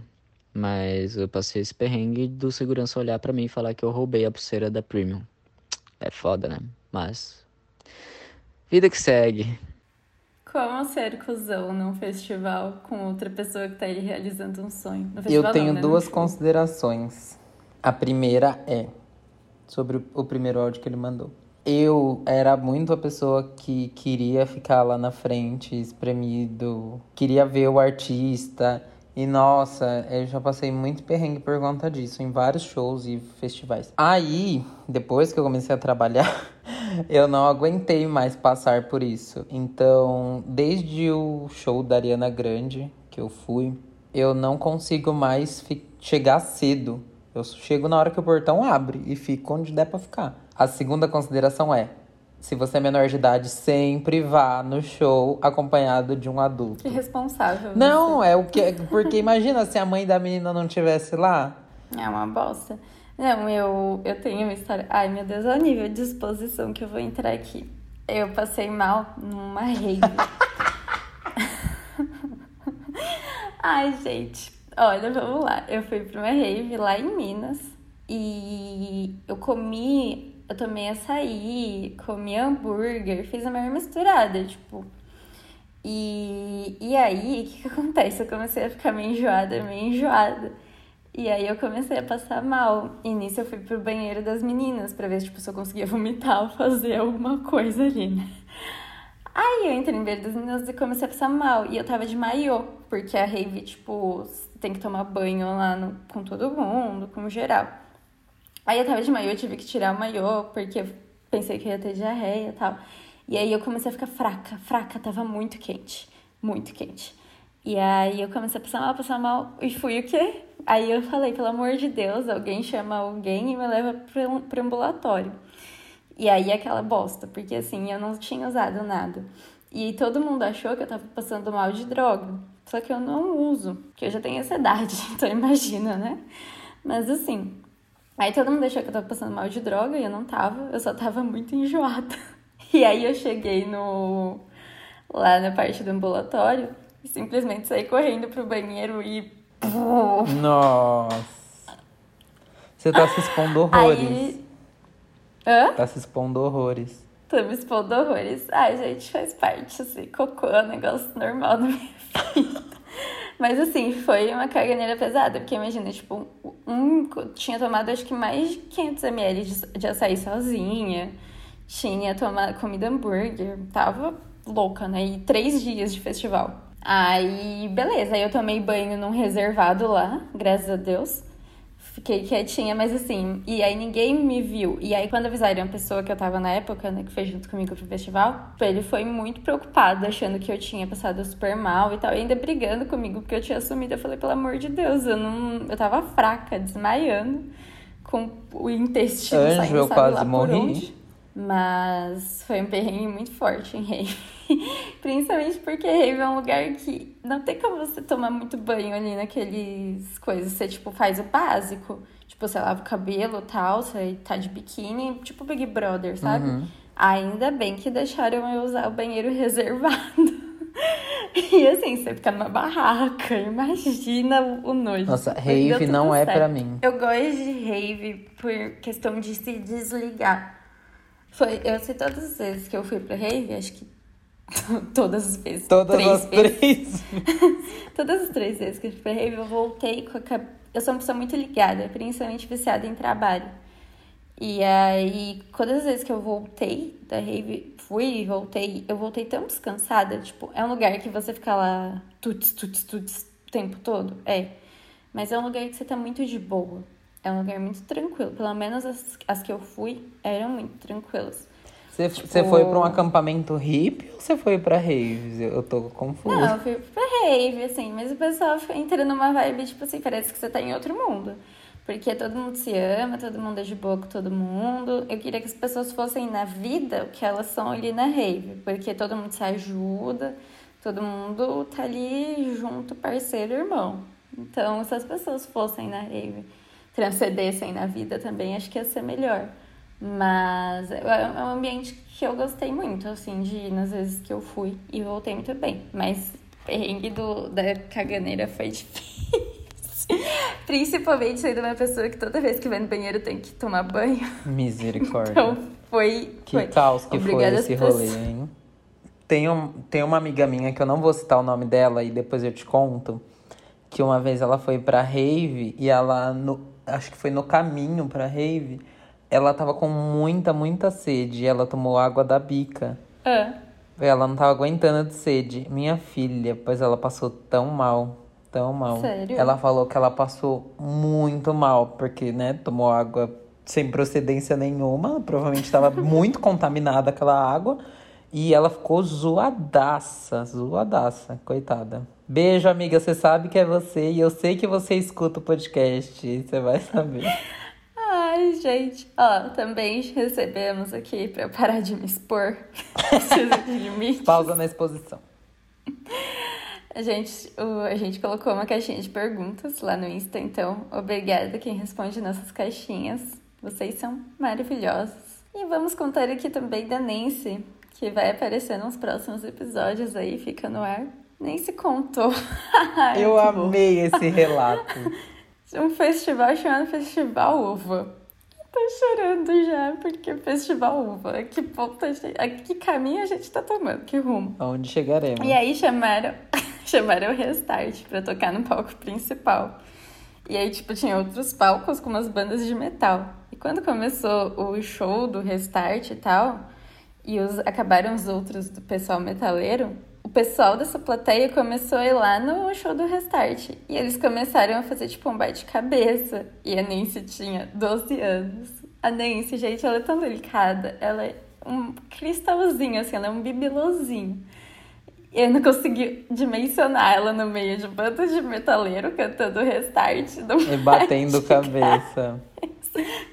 D: Mas eu passei esse perrengue do segurança olhar para mim e falar que eu roubei a pulseira da Premium. É foda, né? Mas. Vida que segue.
B: Como ser cuzão num festival com outra pessoa que tá aí realizando um sonho?
A: eu tenho
B: não, né?
A: duas considerações. A primeira é sobre o primeiro áudio que ele mandou. Eu era muito a pessoa que queria ficar lá na frente, espremido, queria ver o artista. E nossa, eu já passei muito perrengue por conta disso, em vários shows e festivais. Aí, depois que eu comecei a trabalhar, eu não aguentei mais passar por isso. Então, desde o show da Ariana Grande que eu fui, eu não consigo mais chegar cedo. Eu chego na hora que o portão abre e fico onde der pra ficar. A segunda consideração é: se você é menor de idade, sempre vá no show acompanhado de um adulto.
B: Que responsável.
A: Não, você. é o que. Porque imagina se a mãe da menina não tivesse lá.
B: É uma bosta. Não, eu, eu tenho uma história. Ai, meu Deus, olha o nível de exposição que eu vou entrar aqui. Eu passei mal numa rave. Ai, gente. Olha, vamos lá. Eu fui pra uma rave lá em Minas. E eu comi. Eu tomei açaí, comi hambúrguer, fiz a maior misturada, tipo. E, e aí, o que, que acontece? Eu comecei a ficar meio enjoada, meio enjoada. E aí eu comecei a passar mal. E nisso eu fui pro banheiro das meninas pra ver tipo, se eu conseguia vomitar ou fazer alguma coisa ali, né? Aí eu entrei no banheiro das meninas e comecei a passar mal. E eu tava de maiô, porque a rave, tipo, tem que tomar banho lá no, com todo mundo, com geral. Aí eu tava de maiô, eu tive que tirar o maiô, porque pensei que ia ter diarreia e tal. E aí eu comecei a ficar fraca, fraca, tava muito quente, muito quente. E aí eu comecei a passar mal, passar mal, e fui o quê? Aí eu falei, pelo amor de Deus, alguém chama alguém e me leva pro, pro ambulatório. E aí aquela bosta, porque assim, eu não tinha usado nada. E todo mundo achou que eu tava passando mal de droga. Só que eu não uso, porque eu já tenho essa idade, então imagina, né? Mas assim, aí todo mundo achou que eu tava passando mal de droga e eu não tava, eu só tava muito enjoada. E aí eu cheguei no lá na parte do ambulatório e simplesmente saí correndo pro banheiro e
A: nossa. Você tá se expondo horrores.
B: Aí... Hã?
A: Tá se expondo horrores.
B: Tô me expondo horrores. Ai, gente, faz parte, assim, cocô é um negócio normal na minha vida. Mas assim, foi uma caganeira pesada, porque imagina, tipo, um tinha tomado acho que mais de 500 ml de, de açaí sozinha, tinha tomado comida hambúrguer, tava louca, né? E três dias de festival. Aí, beleza, aí eu tomei banho num reservado lá, graças a Deus. Fiquei quietinha, mas assim, e aí ninguém me viu. E aí, quando avisaram a pessoa que eu tava na época, né, que foi junto comigo pro festival, ele foi muito preocupado, achando que eu tinha passado super mal e tal, e ainda brigando comigo porque eu tinha sumido. Eu falei, pelo amor de Deus, eu não. Eu tava fraca, desmaiando, com o intestino
A: Anjo,
B: saindo,
A: eu
B: sabe
A: quase
B: lá
A: morri.
B: Mas foi um perrengue muito forte em rave. Principalmente porque rave é um lugar que não tem como você tomar muito banho ali naqueles coisas. Você, tipo, faz o básico. Tipo, você lava o cabelo e tal, você tá de biquíni, tipo Big Brother, sabe?
A: Uhum.
B: Ainda bem que deixaram eu usar o banheiro reservado. E assim, você fica numa barraca, imagina o nojo.
A: Nossa, rave não é pra mim.
B: Eu gosto de rave por questão de se desligar. Foi, eu sei todas as vezes que eu fui pra rave, acho que todas as vezes.
A: Todas
B: três
A: as
B: vezes.
A: três.
B: todas as três vezes que eu fui pra rave, eu voltei com a eu sou uma pessoa muito ligada, principalmente viciada em trabalho. E aí, todas as vezes que eu voltei da rave, fui e voltei, eu voltei tão descansada. Tipo, é um lugar que você fica lá tuts, tuts, tuts o tempo todo? É. Mas é um lugar que você tá muito de boa. É um lugar muito tranquilo. Pelo menos as, as que eu fui eram muito tranquilas.
A: Você, tipo... foi pra um acampamento hippie ou você foi pra raves? Eu tô confusa.
B: Não, eu fui pra rave, assim. Mas o pessoal entra numa vibe, tipo assim, parece que você tá em outro mundo. Porque todo mundo se ama, todo mundo é de boa com todo mundo. Eu queria que as pessoas fossem na vida o que elas são ali na rave. Porque todo mundo se ajuda, todo mundo tá ali junto, parceiro, irmão. Então, se as pessoas fossem na rave, transcendessem na vida também, acho que ia ser melhor. Mas é, é um ambiente que eu gostei muito, assim, de ir nas vezes que eu fui e voltei muito bem. Mas perrengue do, da caganeira foi difícil. Principalmente sendo uma pessoa que toda vez que vai no banheiro tem que tomar banho.
A: Misericórdia.
B: Então foi.
A: Que
B: foi.
A: caos que Obrigada foi esse rolê, hein? Tem, um, tem uma amiga minha que eu não vou citar o nome dela e depois eu te conto. Que uma vez ela foi pra rave e ela, no, acho que foi no caminho pra rave, ela tava com muita, muita sede. Ela tomou água da bica.
B: É.
A: Ela não tava aguentando de sede. Minha filha, pois ela passou tão mal. Tão mal.
B: Sério?
A: Ela falou que ela passou muito mal, porque, né, tomou água sem procedência nenhuma. Provavelmente estava muito contaminada aquela água. E ela ficou zoadaça, zoadaça, coitada. Beijo, amiga. Você sabe que é você e eu sei que você escuta o podcast. Você vai saber.
B: Ai, gente. Ó, também recebemos aqui pra eu parar de me expor. Preciso de limites.
A: Pausa na exposição.
B: A gente, o, a gente colocou uma caixinha de perguntas lá no Insta, então obrigada quem responde nossas caixinhas. Vocês são maravilhosos. E vamos contar aqui também da Nancy, que vai aparecer nos próximos episódios aí, fica no ar. Nem se contou.
A: Eu amei esse relato.
B: um festival chamado Festival Uva. Tô chorando já, porque Festival Uva. Que ponto a gente, a que caminho a gente tá tomando? Que rumo?
A: Aonde chegaremos?
B: E aí chamaram, chamaram o Restart pra tocar no palco principal. E aí, tipo, tinha outros palcos com umas bandas de metal. E quando começou o show do Restart e tal, e os, acabaram os outros do pessoal metaleiro, o pessoal dessa plateia começou a ir lá no show do Restart. E eles começaram a fazer, tipo, um bate-cabeça. E a Nancy tinha 12 anos. A Nancy, gente, ela é tão delicada. Ela é um cristalzinho, assim, ela é um bibelozinho. E eu não consegui dimensionar ela no meio de banda de metaleiro cantando Restart.
A: E batendo cabeça.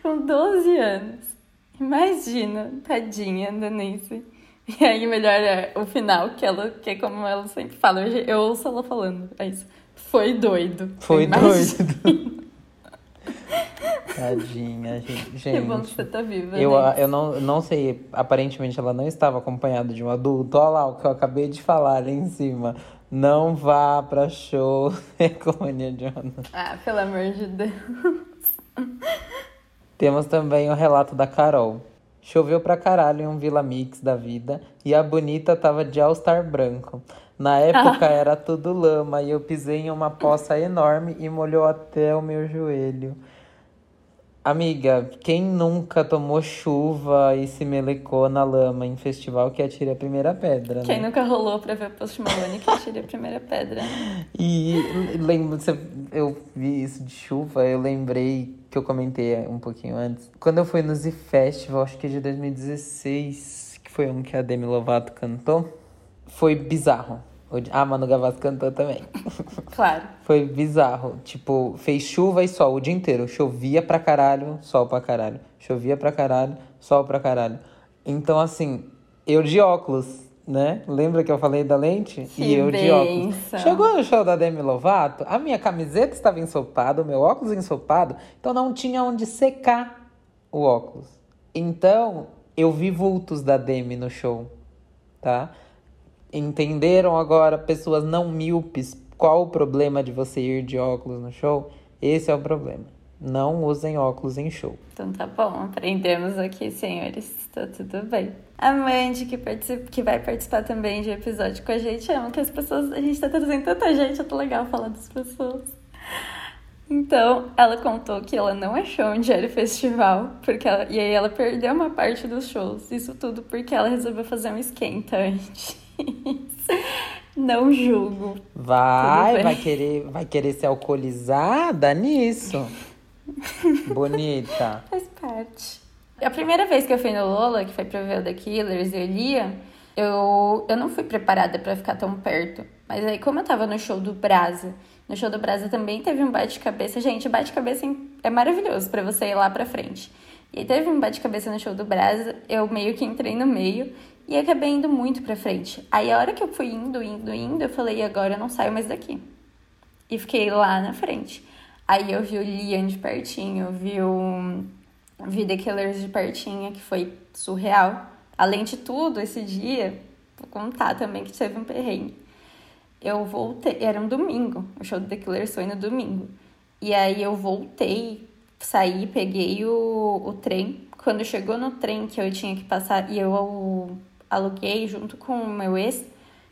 B: Com 12 anos. Imagina, tadinha da Nancy. E aí, melhor é o final, que ela, que é como ela sempre fala. Eu, eu ouço ela falando. É isso. Foi doido.
A: Foi doido. Tadinha, gente.
B: Que bom que você tá viva.
A: Eu,
B: né?
A: eu não, não sei, aparentemente ela não estava acompanhada de um adulto. Olha lá o que eu acabei de falar ali em cima. Não vá pra show com a Jonah.
B: Ah, pelo amor de Deus.
A: Temos também o relato da Carol. Choveu pra caralho em um Vila Mix da vida e a bonita tava de all-star branco. Na época era tudo lama e eu pisei em uma poça enorme e molhou até o meu joelho. Amiga, quem nunca tomou chuva e se melecou na lama em festival que atire a primeira pedra,
B: Quem
A: né?
B: nunca rolou pra ver Post Malone que atire a primeira pedra.
A: E lembro, eu vi isso de chuva, eu lembrei que eu comentei um pouquinho antes. Quando eu fui no Z Festival, acho que de 2016, que foi um que a Demi Lovato cantou, foi bizarro. Ah, Manu Gavassi cantou também.
B: Claro.
A: Foi bizarro. Tipo, fez chuva e sol o dia inteiro. Chovia pra caralho, sol pra caralho. Chovia pra caralho, sol pra caralho. Então, assim, eu de óculos, né? Lembra que eu falei da lente?
B: Que
A: e eu de óculos. Chegou no show da Demi Lovato, a minha camiseta estava ensopada, o meu óculos ensopado, então não tinha onde secar o óculos. Então, eu vi vultos da Demi no show, tá? Entenderam agora, pessoas não míopes, qual o problema de você ir de óculos no show? Esse é o problema. Não usem óculos em show.
B: Então tá bom, aprendemos aqui, senhores. Tá tudo bem. A Mandy, que, participa, que vai participar também de episódio com a gente, amo que as pessoas. A gente tá trazendo tanta gente, é tão legal falar das pessoas. Então, ela contou que ela não achou onde era o festival, porque ela, e aí ela perdeu uma parte dos shows. Isso tudo porque ela resolveu fazer um esquenta antes. Não julgo.
A: Vai, vai querer, vai querer se alcoolizar? Dá nisso. Bonita.
B: Faz parte. A primeira vez que eu fui no Lola, que foi pra ver o The Killers e eu lia, eu, eu não fui preparada para ficar tão perto. Mas aí, como eu tava no show do Brasa, no show do Brasa também teve um bate-cabeça. Gente, bate-cabeça é maravilhoso para você ir lá pra frente. E aí teve um bate-cabeça no show do Brasa, eu meio que entrei no meio e acabei indo muito pra frente. Aí a hora que eu fui indo, indo, indo, eu falei, agora eu não saio mais daqui. E fiquei lá na frente. Aí eu vi o Liam de pertinho, vi o vi The Killers de pertinho, que foi surreal. Além de tudo, esse dia, vou contar também que teve um perrengue. Eu voltei, era um domingo, o show do The Killers foi no domingo. E aí eu voltei, saí, peguei o, o trem. Quando chegou no trem que eu tinha que passar, e eu aluguei junto com o meu ex,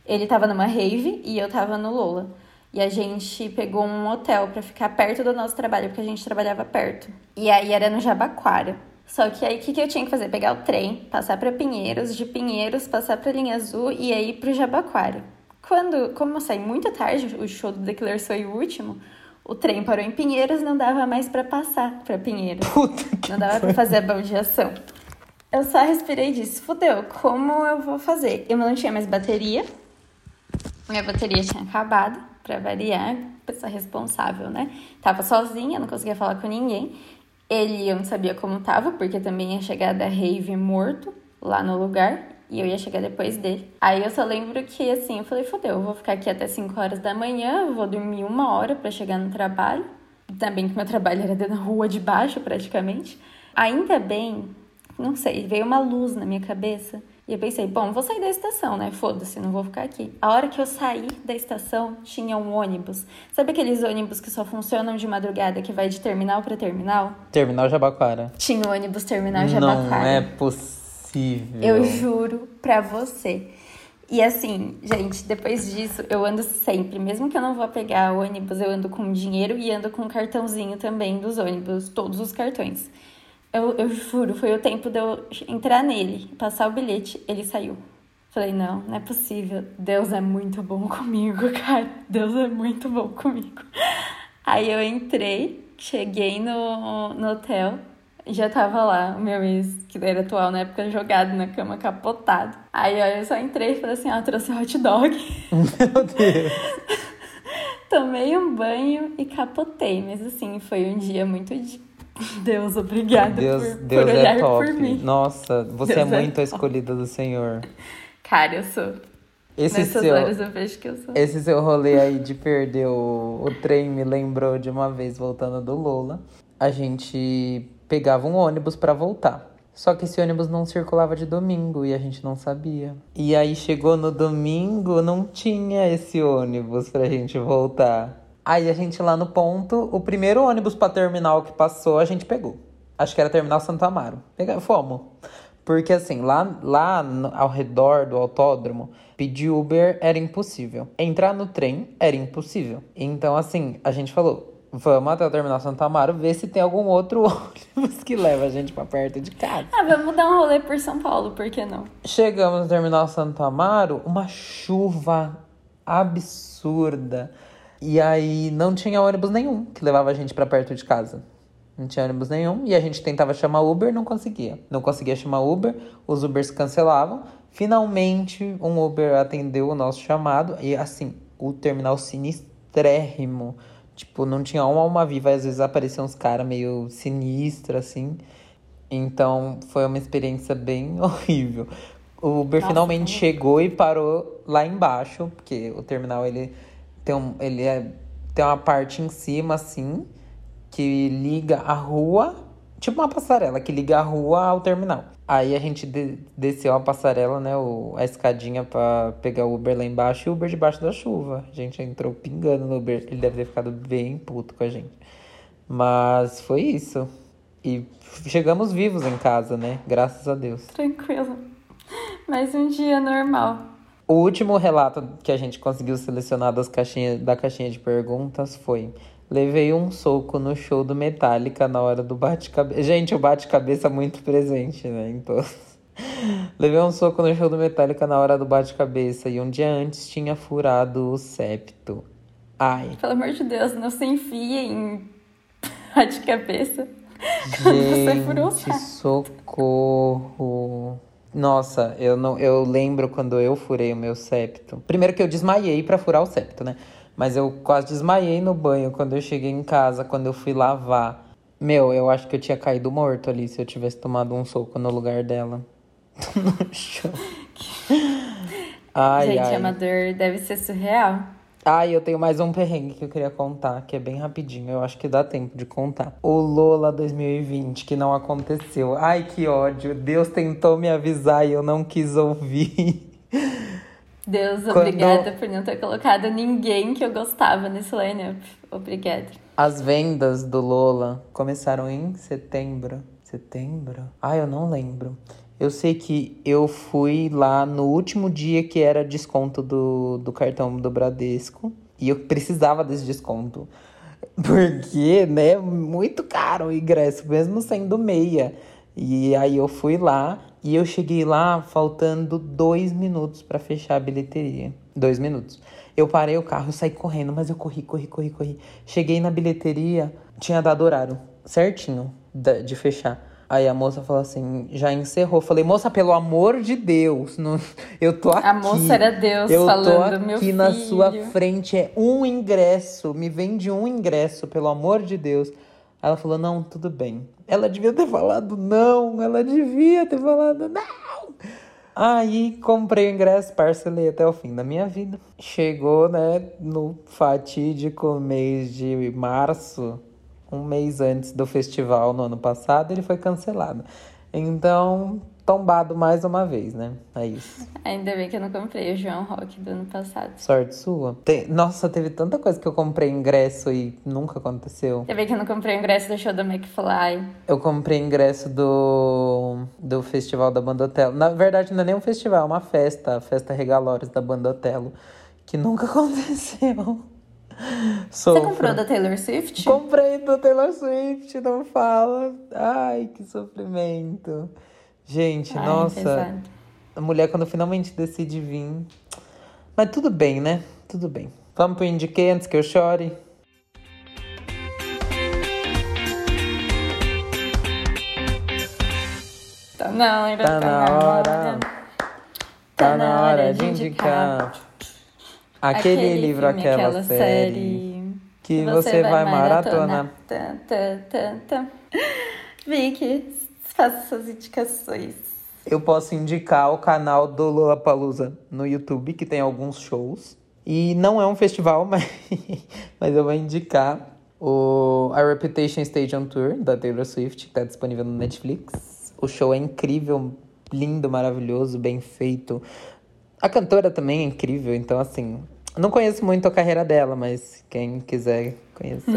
B: ele tava numa rave e eu tava no Lola. E a gente pegou um hotel para ficar perto do nosso trabalho, porque a gente trabalhava perto. E aí era no Jabaquara. Só que aí o que, que eu tinha que fazer? Pegar o trem, passar para Pinheiros, de Pinheiros passar para linha azul e aí pro Jabaquara. Quando, como eu saí muito tarde, o show do The Killers foi o último, o trem parou em Pinheiros, não dava mais para passar para Pinheiros. não dava para fazer a baldeação. Eu só respirei e disse, fudeu, como eu vou fazer? Eu não tinha mais bateria, minha bateria tinha acabado, para variar, pessoa responsável, né? Tava sozinha, não conseguia falar com ninguém. Ele, eu não sabia como tava, porque também ia chegar da rave morto lá no lugar. E eu ia chegar depois dele. Aí eu só lembro que, assim, eu falei, fodeu, eu vou ficar aqui até 5 horas da manhã, vou dormir uma hora para chegar no trabalho. Também que meu trabalho era na rua de baixo, praticamente. Ainda bem não sei, veio uma luz na minha cabeça. E eu pensei, bom, vou sair da estação, né? Foda-se, não vou ficar aqui. A hora que eu saí da estação, tinha um ônibus. Sabe aqueles ônibus que só funcionam de madrugada, que vai de terminal para terminal?
A: Terminal Jabaquara.
B: Tinha o ônibus Terminal Jabaquara.
A: Não é possível.
B: Eu juro pra você. E assim, gente, depois disso, eu ando sempre. Mesmo que eu não vou pegar o ônibus, eu ando com dinheiro e ando com um cartãozinho também dos ônibus, todos os cartões. Eu, eu juro, foi o tempo de eu entrar nele, passar o bilhete, ele saiu. Falei, não, não é possível. Deus é muito bom comigo, cara. Deus é muito bom comigo. Aí eu entrei, cheguei no, no hotel, já tava lá o meu ex, que era atual na época, jogado na cama, capotado. Aí eu só entrei e falei assim, ah, trouxe hot dog.
A: Meu Deus.
B: Tomei um banho e capotei, mas assim, foi um dia muito Deus, obrigada
A: Deus,
B: por,
A: Deus
B: por
A: é
B: olhar
A: top.
B: por mim.
A: Nossa, você Deus é muito é a escolhida do Senhor.
B: Cara, eu sou.
A: Esse
B: Nessas
A: seu,
B: horas eu vejo que eu sou.
A: Esse seu rolê aí de perder o, o trem me lembrou de uma vez voltando do Lola. A gente pegava um ônibus para voltar. Só que esse ônibus não circulava de domingo e a gente não sabia. E aí chegou no domingo, não tinha esse ônibus pra gente voltar. Aí a gente lá no ponto, o primeiro ônibus para terminal que passou, a gente pegou. Acho que era terminal Santo Amaro. Fomos. Porque assim, lá, lá ao redor do autódromo, pedir Uber era impossível. Entrar no trem era impossível. Então, assim, a gente falou: vamos até o terminal Santo Amaro ver se tem algum outro ônibus que leva a gente para perto de casa.
B: Ah, vamos dar um rolê por São Paulo, por que não?
A: Chegamos no terminal Santo Amaro, uma chuva absurda. E aí não tinha ônibus nenhum que levava a gente para perto de casa. Não tinha ônibus nenhum e a gente tentava chamar Uber, não conseguia. Não conseguia chamar Uber, os Ubers cancelavam. Finalmente, um Uber atendeu o nosso chamado e assim, o terminal sinistrérrimo. Tipo, não tinha uma alma viva, às vezes apareciam uns caras meio sinistros assim. Então, foi uma experiência bem horrível. O Uber Nossa, finalmente chegou e parou lá embaixo, porque o terminal ele tem, um, ele é, tem uma parte em cima, assim, que liga a rua, tipo uma passarela, que liga a rua ao terminal. Aí a gente de, desceu a passarela, né, o, a escadinha para pegar o Uber lá embaixo e o Uber debaixo da chuva. A gente entrou pingando no Uber. Ele deve ter ficado bem puto com a gente. Mas foi isso. E chegamos vivos em casa, né? Graças a Deus.
B: Tranquilo. Mais um dia normal.
A: O último relato que a gente conseguiu selecionar das caixinhas, da caixinha de perguntas foi: Levei um soco no show do Metallica na hora do bate-cabeça. Gente, o bate-cabeça é muito presente, né? Então. Levei um soco no show do Metallica na hora do bate-cabeça e um dia antes tinha furado o septo. Ai.
B: Pelo amor de Deus, não se enfie em bate-cabeça.
A: Gente, socorro. Nossa, eu não, eu lembro quando eu furei o meu septo. Primeiro que eu desmaiei para furar o septo, né? Mas eu quase desmaiei no banho quando eu cheguei em casa, quando eu fui lavar. Meu, eu acho que eu tinha caído morto ali se eu tivesse tomado um soco no lugar dela. no chão.
B: Ai, Gente, ai. amador deve ser surreal.
A: Ai, eu tenho mais um perrengue que eu queria contar, que é bem rapidinho. Eu acho que dá tempo de contar. O Lola 2020, que não aconteceu. Ai, que ódio. Deus tentou me avisar e eu não quis ouvir.
B: Deus, Quando... obrigada por não ter colocado ninguém que eu gostava nesse lineup. Obrigada.
A: As vendas do Lola começaram em setembro. Setembro? Ah, eu não lembro. Eu sei que eu fui lá no último dia que era desconto do, do cartão do Bradesco. E eu precisava desse desconto. Porque, né, muito caro o ingresso, mesmo sendo meia. E aí eu fui lá e eu cheguei lá faltando dois minutos para fechar a bilheteria. Dois minutos. Eu parei o carro, saí correndo, mas eu corri, corri, corri, corri. Cheguei na bilheteria, tinha dado horário certinho de fechar. Aí a moça falou assim, já encerrou. Falei, moça, pelo amor de Deus, não, eu tô aqui.
B: A moça era Deus
A: eu
B: falando,
A: tô
B: meu
A: aqui na sua frente, é um ingresso, me vende um ingresso, pelo amor de Deus. Ela falou, não, tudo bem. Ela devia ter falado não, ela devia ter falado não. Aí comprei o ingresso, parcelei até o fim da minha vida. Chegou, né, no fatídico mês de março, um mês antes do festival no ano passado, ele foi cancelado. Então, tombado mais uma vez, né? É isso.
B: Ainda bem que eu não comprei o João Rock do ano passado.
A: Sorte sua. Tem... Nossa, teve tanta coisa que eu comprei ingresso e nunca aconteceu.
B: Ainda bem que eu não comprei o ingresso do show do McFly.
A: Eu comprei ingresso do, do festival da Banda Otelo. Na verdade, não é nem um festival, é uma festa, a festa Regalores da Banda Otelo, que nunca aconteceu.
B: Sofra. Você comprou da Taylor Swift?
A: Comprei da Taylor Swift, não fala. Ai, que sofrimento. Gente, Ai, nossa. Pesado. A mulher quando finalmente decide vir. Mas tudo bem, né? Tudo bem. Vamos pro indiquei antes que eu chore.
B: Tá na hora.
A: Tá, tá na hora. Tá, tá na hora de indicar. Aquele, aquele livro, filme, aquela, aquela série, série que você, você vai, vai maratona.
B: maratona. Vicky, faça suas indicações.
A: Eu posso indicar o canal do Lollapalooza no YouTube, que tem alguns shows. E não é um festival, mas, mas eu vou indicar o A Reputation Stadium Tour, da Taylor Swift, que está disponível no Netflix. O show é incrível, lindo, maravilhoso, bem feito. A cantora também é incrível, então assim, não conheço muito a carreira dela, mas quem quiser conhecer.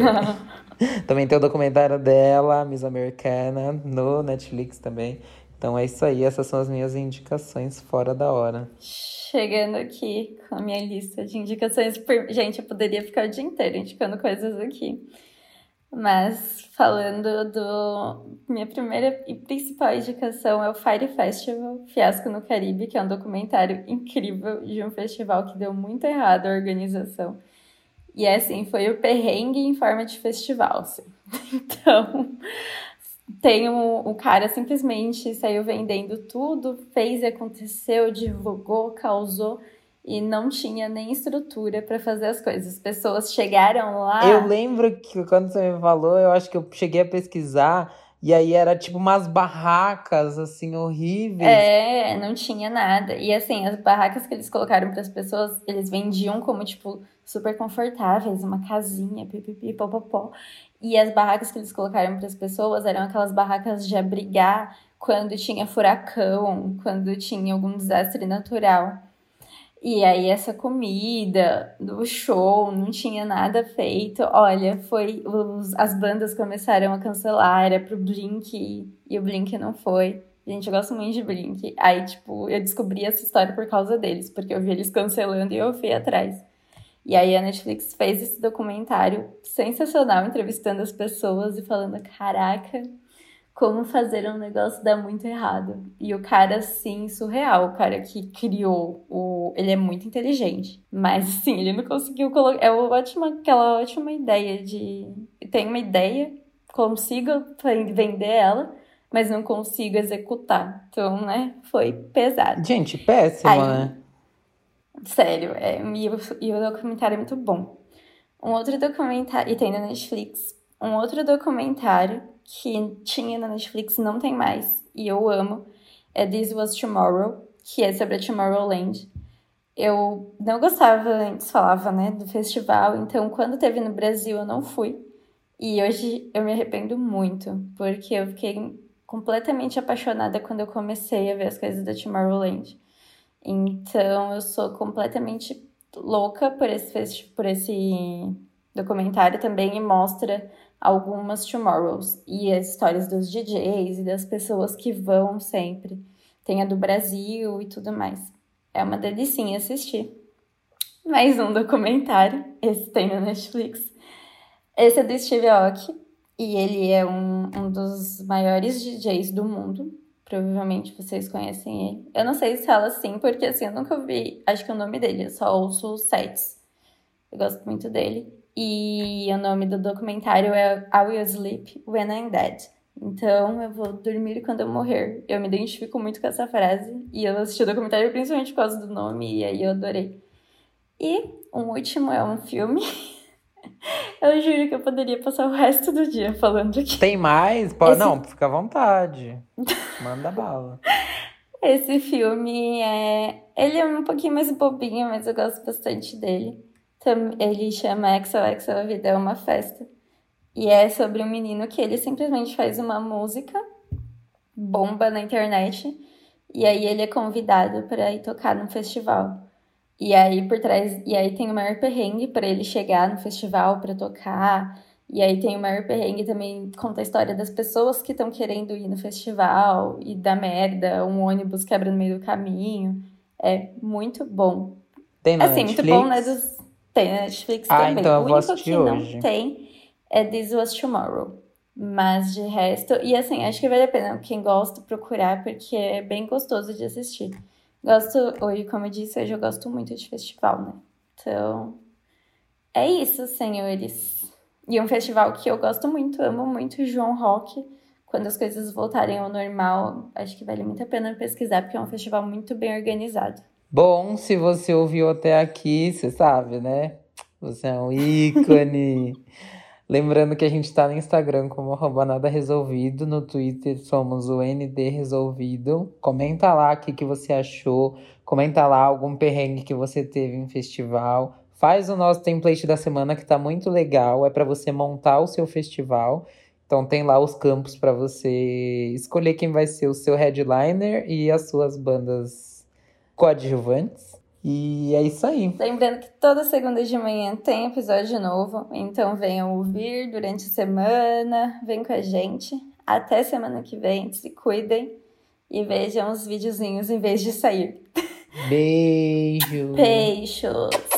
A: também tem o documentário dela, Miss Americana, no Netflix também. Então é isso aí, essas são as minhas indicações fora da hora.
B: Chegando aqui com a minha lista de indicações. Gente, eu poderia ficar o dia inteiro indicando coisas aqui. Mas falando do. Minha primeira e principal indicação é o Fire Festival Fiasco no Caribe, que é um documentário incrível de um festival que deu muito errado a organização. E assim, foi o perrengue em forma de festival. Assim. Então, tem um, o cara simplesmente saiu vendendo tudo, fez e aconteceu, divulgou, causou e não tinha nem estrutura para fazer as coisas. As pessoas chegaram lá.
A: Eu lembro que quando você me falou, eu acho que eu cheguei a pesquisar. E aí era tipo umas barracas, assim, horríveis.
B: É, não tinha nada. E assim, as barracas que eles colocaram para as pessoas, eles vendiam como, tipo, super confortáveis, uma casinha, pipipi, popopó. E as barracas que eles colocaram para as pessoas eram aquelas barracas de abrigar quando tinha furacão, quando tinha algum desastre natural. E aí essa comida do show não tinha nada feito. Olha, foi os, as bandas começaram a cancelar, era pro Blink e o Blink não foi. Gente, eu gosto muito de Blink. Aí, tipo, eu descobri essa história por causa deles, porque eu vi eles cancelando e eu fui atrás. E aí a Netflix fez esse documentário sensacional, entrevistando as pessoas e falando: caraca, como fazer um negócio dar muito errado. E o cara, assim, surreal, o cara que criou o. Ele é muito inteligente. Mas, assim, ele não conseguiu colocar. É ótima, aquela ótima ideia de. Tem uma ideia, consigo vender ela, mas não consigo executar. Então, né, foi pesado.
A: Gente, péssimo, Aí, né?
B: Sério, é, e, o, e o documentário é muito bom. Um outro documentário, e tem na Netflix, um outro documentário que tinha na Netflix, não tem mais, e eu amo, é This Was Tomorrow, que é sobre a Tomorrowland. Eu não gostava, antes falava, né, do festival, então quando teve no Brasil eu não fui. E hoje eu me arrependo muito, porque eu fiquei completamente apaixonada quando eu comecei a ver as coisas da Tomorrowland. Então eu sou completamente louca por esse, por esse documentário também e mostra algumas Tomorrows e as histórias dos DJs e das pessoas que vão sempre. Tem a do Brasil e tudo mais. É uma delicinha assistir. Mais um documentário, esse tem na Netflix. Esse é do Steve Aoki e ele é um, um dos maiores DJs do mundo. Provavelmente vocês conhecem ele. Eu não sei se fala assim, porque assim, eu nunca ouvi, acho que o nome dele, eu só ouço sets. Eu gosto muito dele. E o nome do documentário é I Will Sleep When I'm Dead. Então, eu vou dormir quando eu morrer. Eu me identifico muito com essa frase. E eu assisti o documentário principalmente por causa do nome, e aí eu adorei. E um último é um filme. eu juro que eu poderia passar o resto do dia falando aqui.
A: Tem mais? Pode... Esse... Não, fica à vontade. Manda bala.
B: Esse filme é. Ele é um pouquinho mais bobinho, mas eu gosto bastante dele ele chama XOXO A Vida é uma Festa. E é sobre um menino que ele simplesmente faz uma música bomba na internet e aí ele é convidado para ir tocar no festival. E aí por trás, e aí tem o maior perrengue para ele chegar no festival para tocar. E aí tem o maior perrengue também conta a história das pessoas que estão querendo ir no festival e da merda, um ônibus quebra no meio do caminho. É muito bom.
A: Tem assim, Netflix? muito bom, né?
B: Dos, tem na Netflix
A: ah,
B: também.
A: Então eu
B: o
A: único que
B: hoje. não tem é This Was Tomorrow. Mas de resto, e assim, acho que vale a pena quem gosta procurar, porque é bem gostoso de assistir. Gosto, hoje, como eu disse, hoje eu gosto muito de festival, né? Então, é isso, senhores. E um festival que eu gosto muito, amo muito, João Rock. Quando as coisas voltarem ao normal, acho que vale muito a pena pesquisar, porque é um festival muito bem organizado.
A: Bom, se você ouviu até aqui, você sabe, né? Você é um ícone. Lembrando que a gente está no Instagram como arroba nada resolvido, no Twitter somos o ND Resolvido. Comenta lá o que, que você achou, comenta lá algum perrengue que você teve em festival. Faz o nosso template da semana que tá muito legal, é para você montar o seu festival. Então tem lá os campos para você escolher quem vai ser o seu headliner e as suas bandas coadjuvantes. E é isso aí.
B: Lembrando que toda segunda de manhã tem episódio novo, então venham ouvir durante a semana, vem com a gente. Até semana que vem, se cuidem e vejam os videozinhos em vez de sair.
A: Beijo.
B: Beijos.